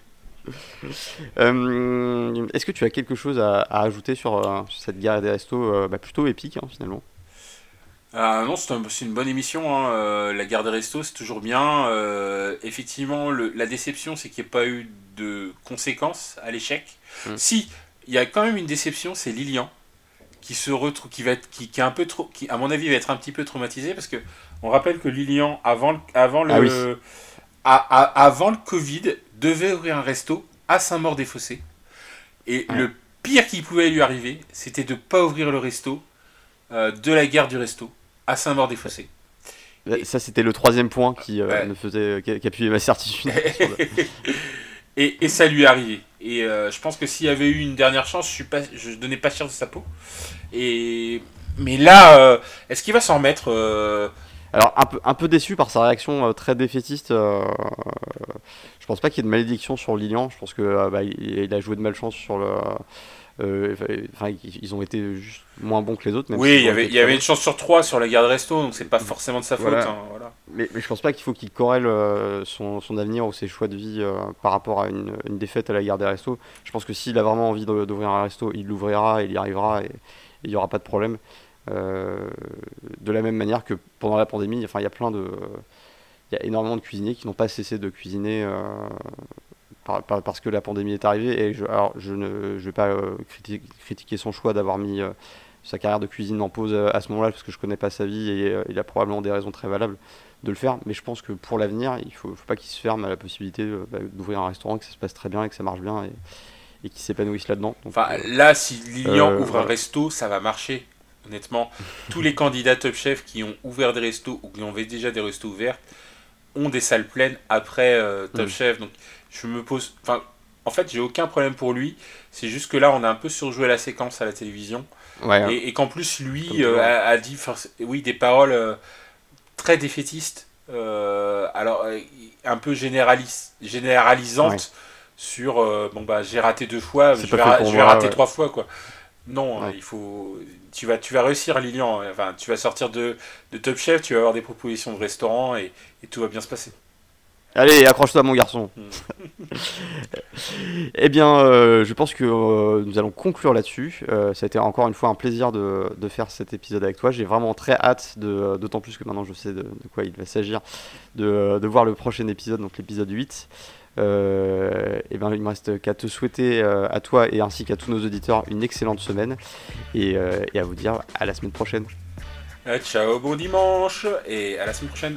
Speaker 1: Euh, est-ce que tu as quelque chose à, ajouter sur, euh, cette guerre des restos bah, plutôt épique hein, finalement
Speaker 2: non, c'est une bonne émission. Hein. la guerre des restos, c'est toujours bien. effectivement, la déception, c'est qu'il n'y ait pas eu de conséquences à l'échec. Hum. Si, il y a quand même une déception, c'est Lilian qui se retrouve, qui va être, qui, qui, est un peu trop, qui à mon avis va être un petit peu traumatisé parce que on rappelle que Lilian avant le, avant le, ah avant le Covid devait ouvrir un resto à Saint-Maur-des-Fossés et le pire qui pouvait lui arriver, c'était de pas ouvrir le resto euh, de la gare du resto à Saint-Maur-des-Fossés.
Speaker 1: Ça, c'était le troisième point qui euh, me faisait, qui, appuyait ma certitude.
Speaker 2: et, et, ça lui est arrivé. Et euh, je pense que s'il y avait eu une dernière chance, je suis pas, je donnais pas cher de sa peau. Et mais là, euh, est-ce qu'il va s'en remettre euh
Speaker 1: Alors un peu, un peu déçu par sa réaction très défaitiste. Je pense pas qu'il y ait de malédiction sur Lilian. Je pense que bah, il, a joué de malchance sur le euh, ils ont été juste moins bons que les autres.
Speaker 2: oui, il y avait, il y avait une chance sur trois sur la garde resto, donc c'est pas forcément de sa faute. Hein, voilà.
Speaker 1: mais, mais, je pense pas qu'il faut qu'il corrèle euh, son, son, avenir ou ses choix de vie euh, par rapport à une, une, défaite à la garde des restos. Je pense que s'il a vraiment envie d'ouvrir un resto, il l'ouvrira, il y arrivera et il n'y aura pas de problème. de la même manière que pendant la pandémie, enfin, il y a plein de. Il y a énormément de cuisiniers qui n'ont pas cessé de cuisiner parce que la pandémie est arrivée. Et je, alors, je ne je vais pas euh, critiquer, son choix d'avoir mis euh, sa carrière de cuisine en pause euh, à ce moment-là, parce que je connais pas sa vie et il a probablement des raisons très valables de le faire. Mais je pense que pour l'avenir, il faut, faut pas qu'il se ferme à la possibilité bah, d'ouvrir un restaurant, que ça se passe très bien et que ça marche bien et, et qu'il s'épanouisse là-dedans.
Speaker 2: Enfin, là, si Lilian ouvre un resto, ça va marcher. Honnêtement, tous les candidats Top Chef qui ont ouvert des restos ou qui ont déjà des restos ouverts ont des salles pleines après Top mm. Chef. Donc, je me pose. Enfin, en fait, j'ai aucun problème pour lui. C'est juste que là, on a un peu surjoué la séquence à la télévision. Et, qu'en plus, lui euh, a, dit oui, des paroles euh, très défaitistes. Euh, alors, un peu généralis généralisantes sur bon, bah, j'ai raté deux fois, je vais, rater trois fois. quoi. Non, il faut. Tu vas, tu vas réussir, Lilian. Enfin, tu vas sortir de, de Top Chef, tu vas avoir des propositions de restaurant et, et tout va bien se passer.
Speaker 1: Allez, accroche-toi mon garçon. eh bien, euh, je pense que euh, nous allons conclure là-dessus. Euh, ça a été encore une fois un plaisir de, de faire cet épisode avec toi. J'ai vraiment très hâte, de- d'autant plus que maintenant je sais de, de quoi il va s'agir, de, de voir le prochain épisode, donc l'épisode 8. Euh, eh bien, il me reste qu'à te souhaiter euh, à toi et ainsi qu'à tous nos auditeurs une excellente semaine et, euh, et à vous dire à la semaine prochaine.
Speaker 2: Ciao, bon dimanche et à la semaine prochaine.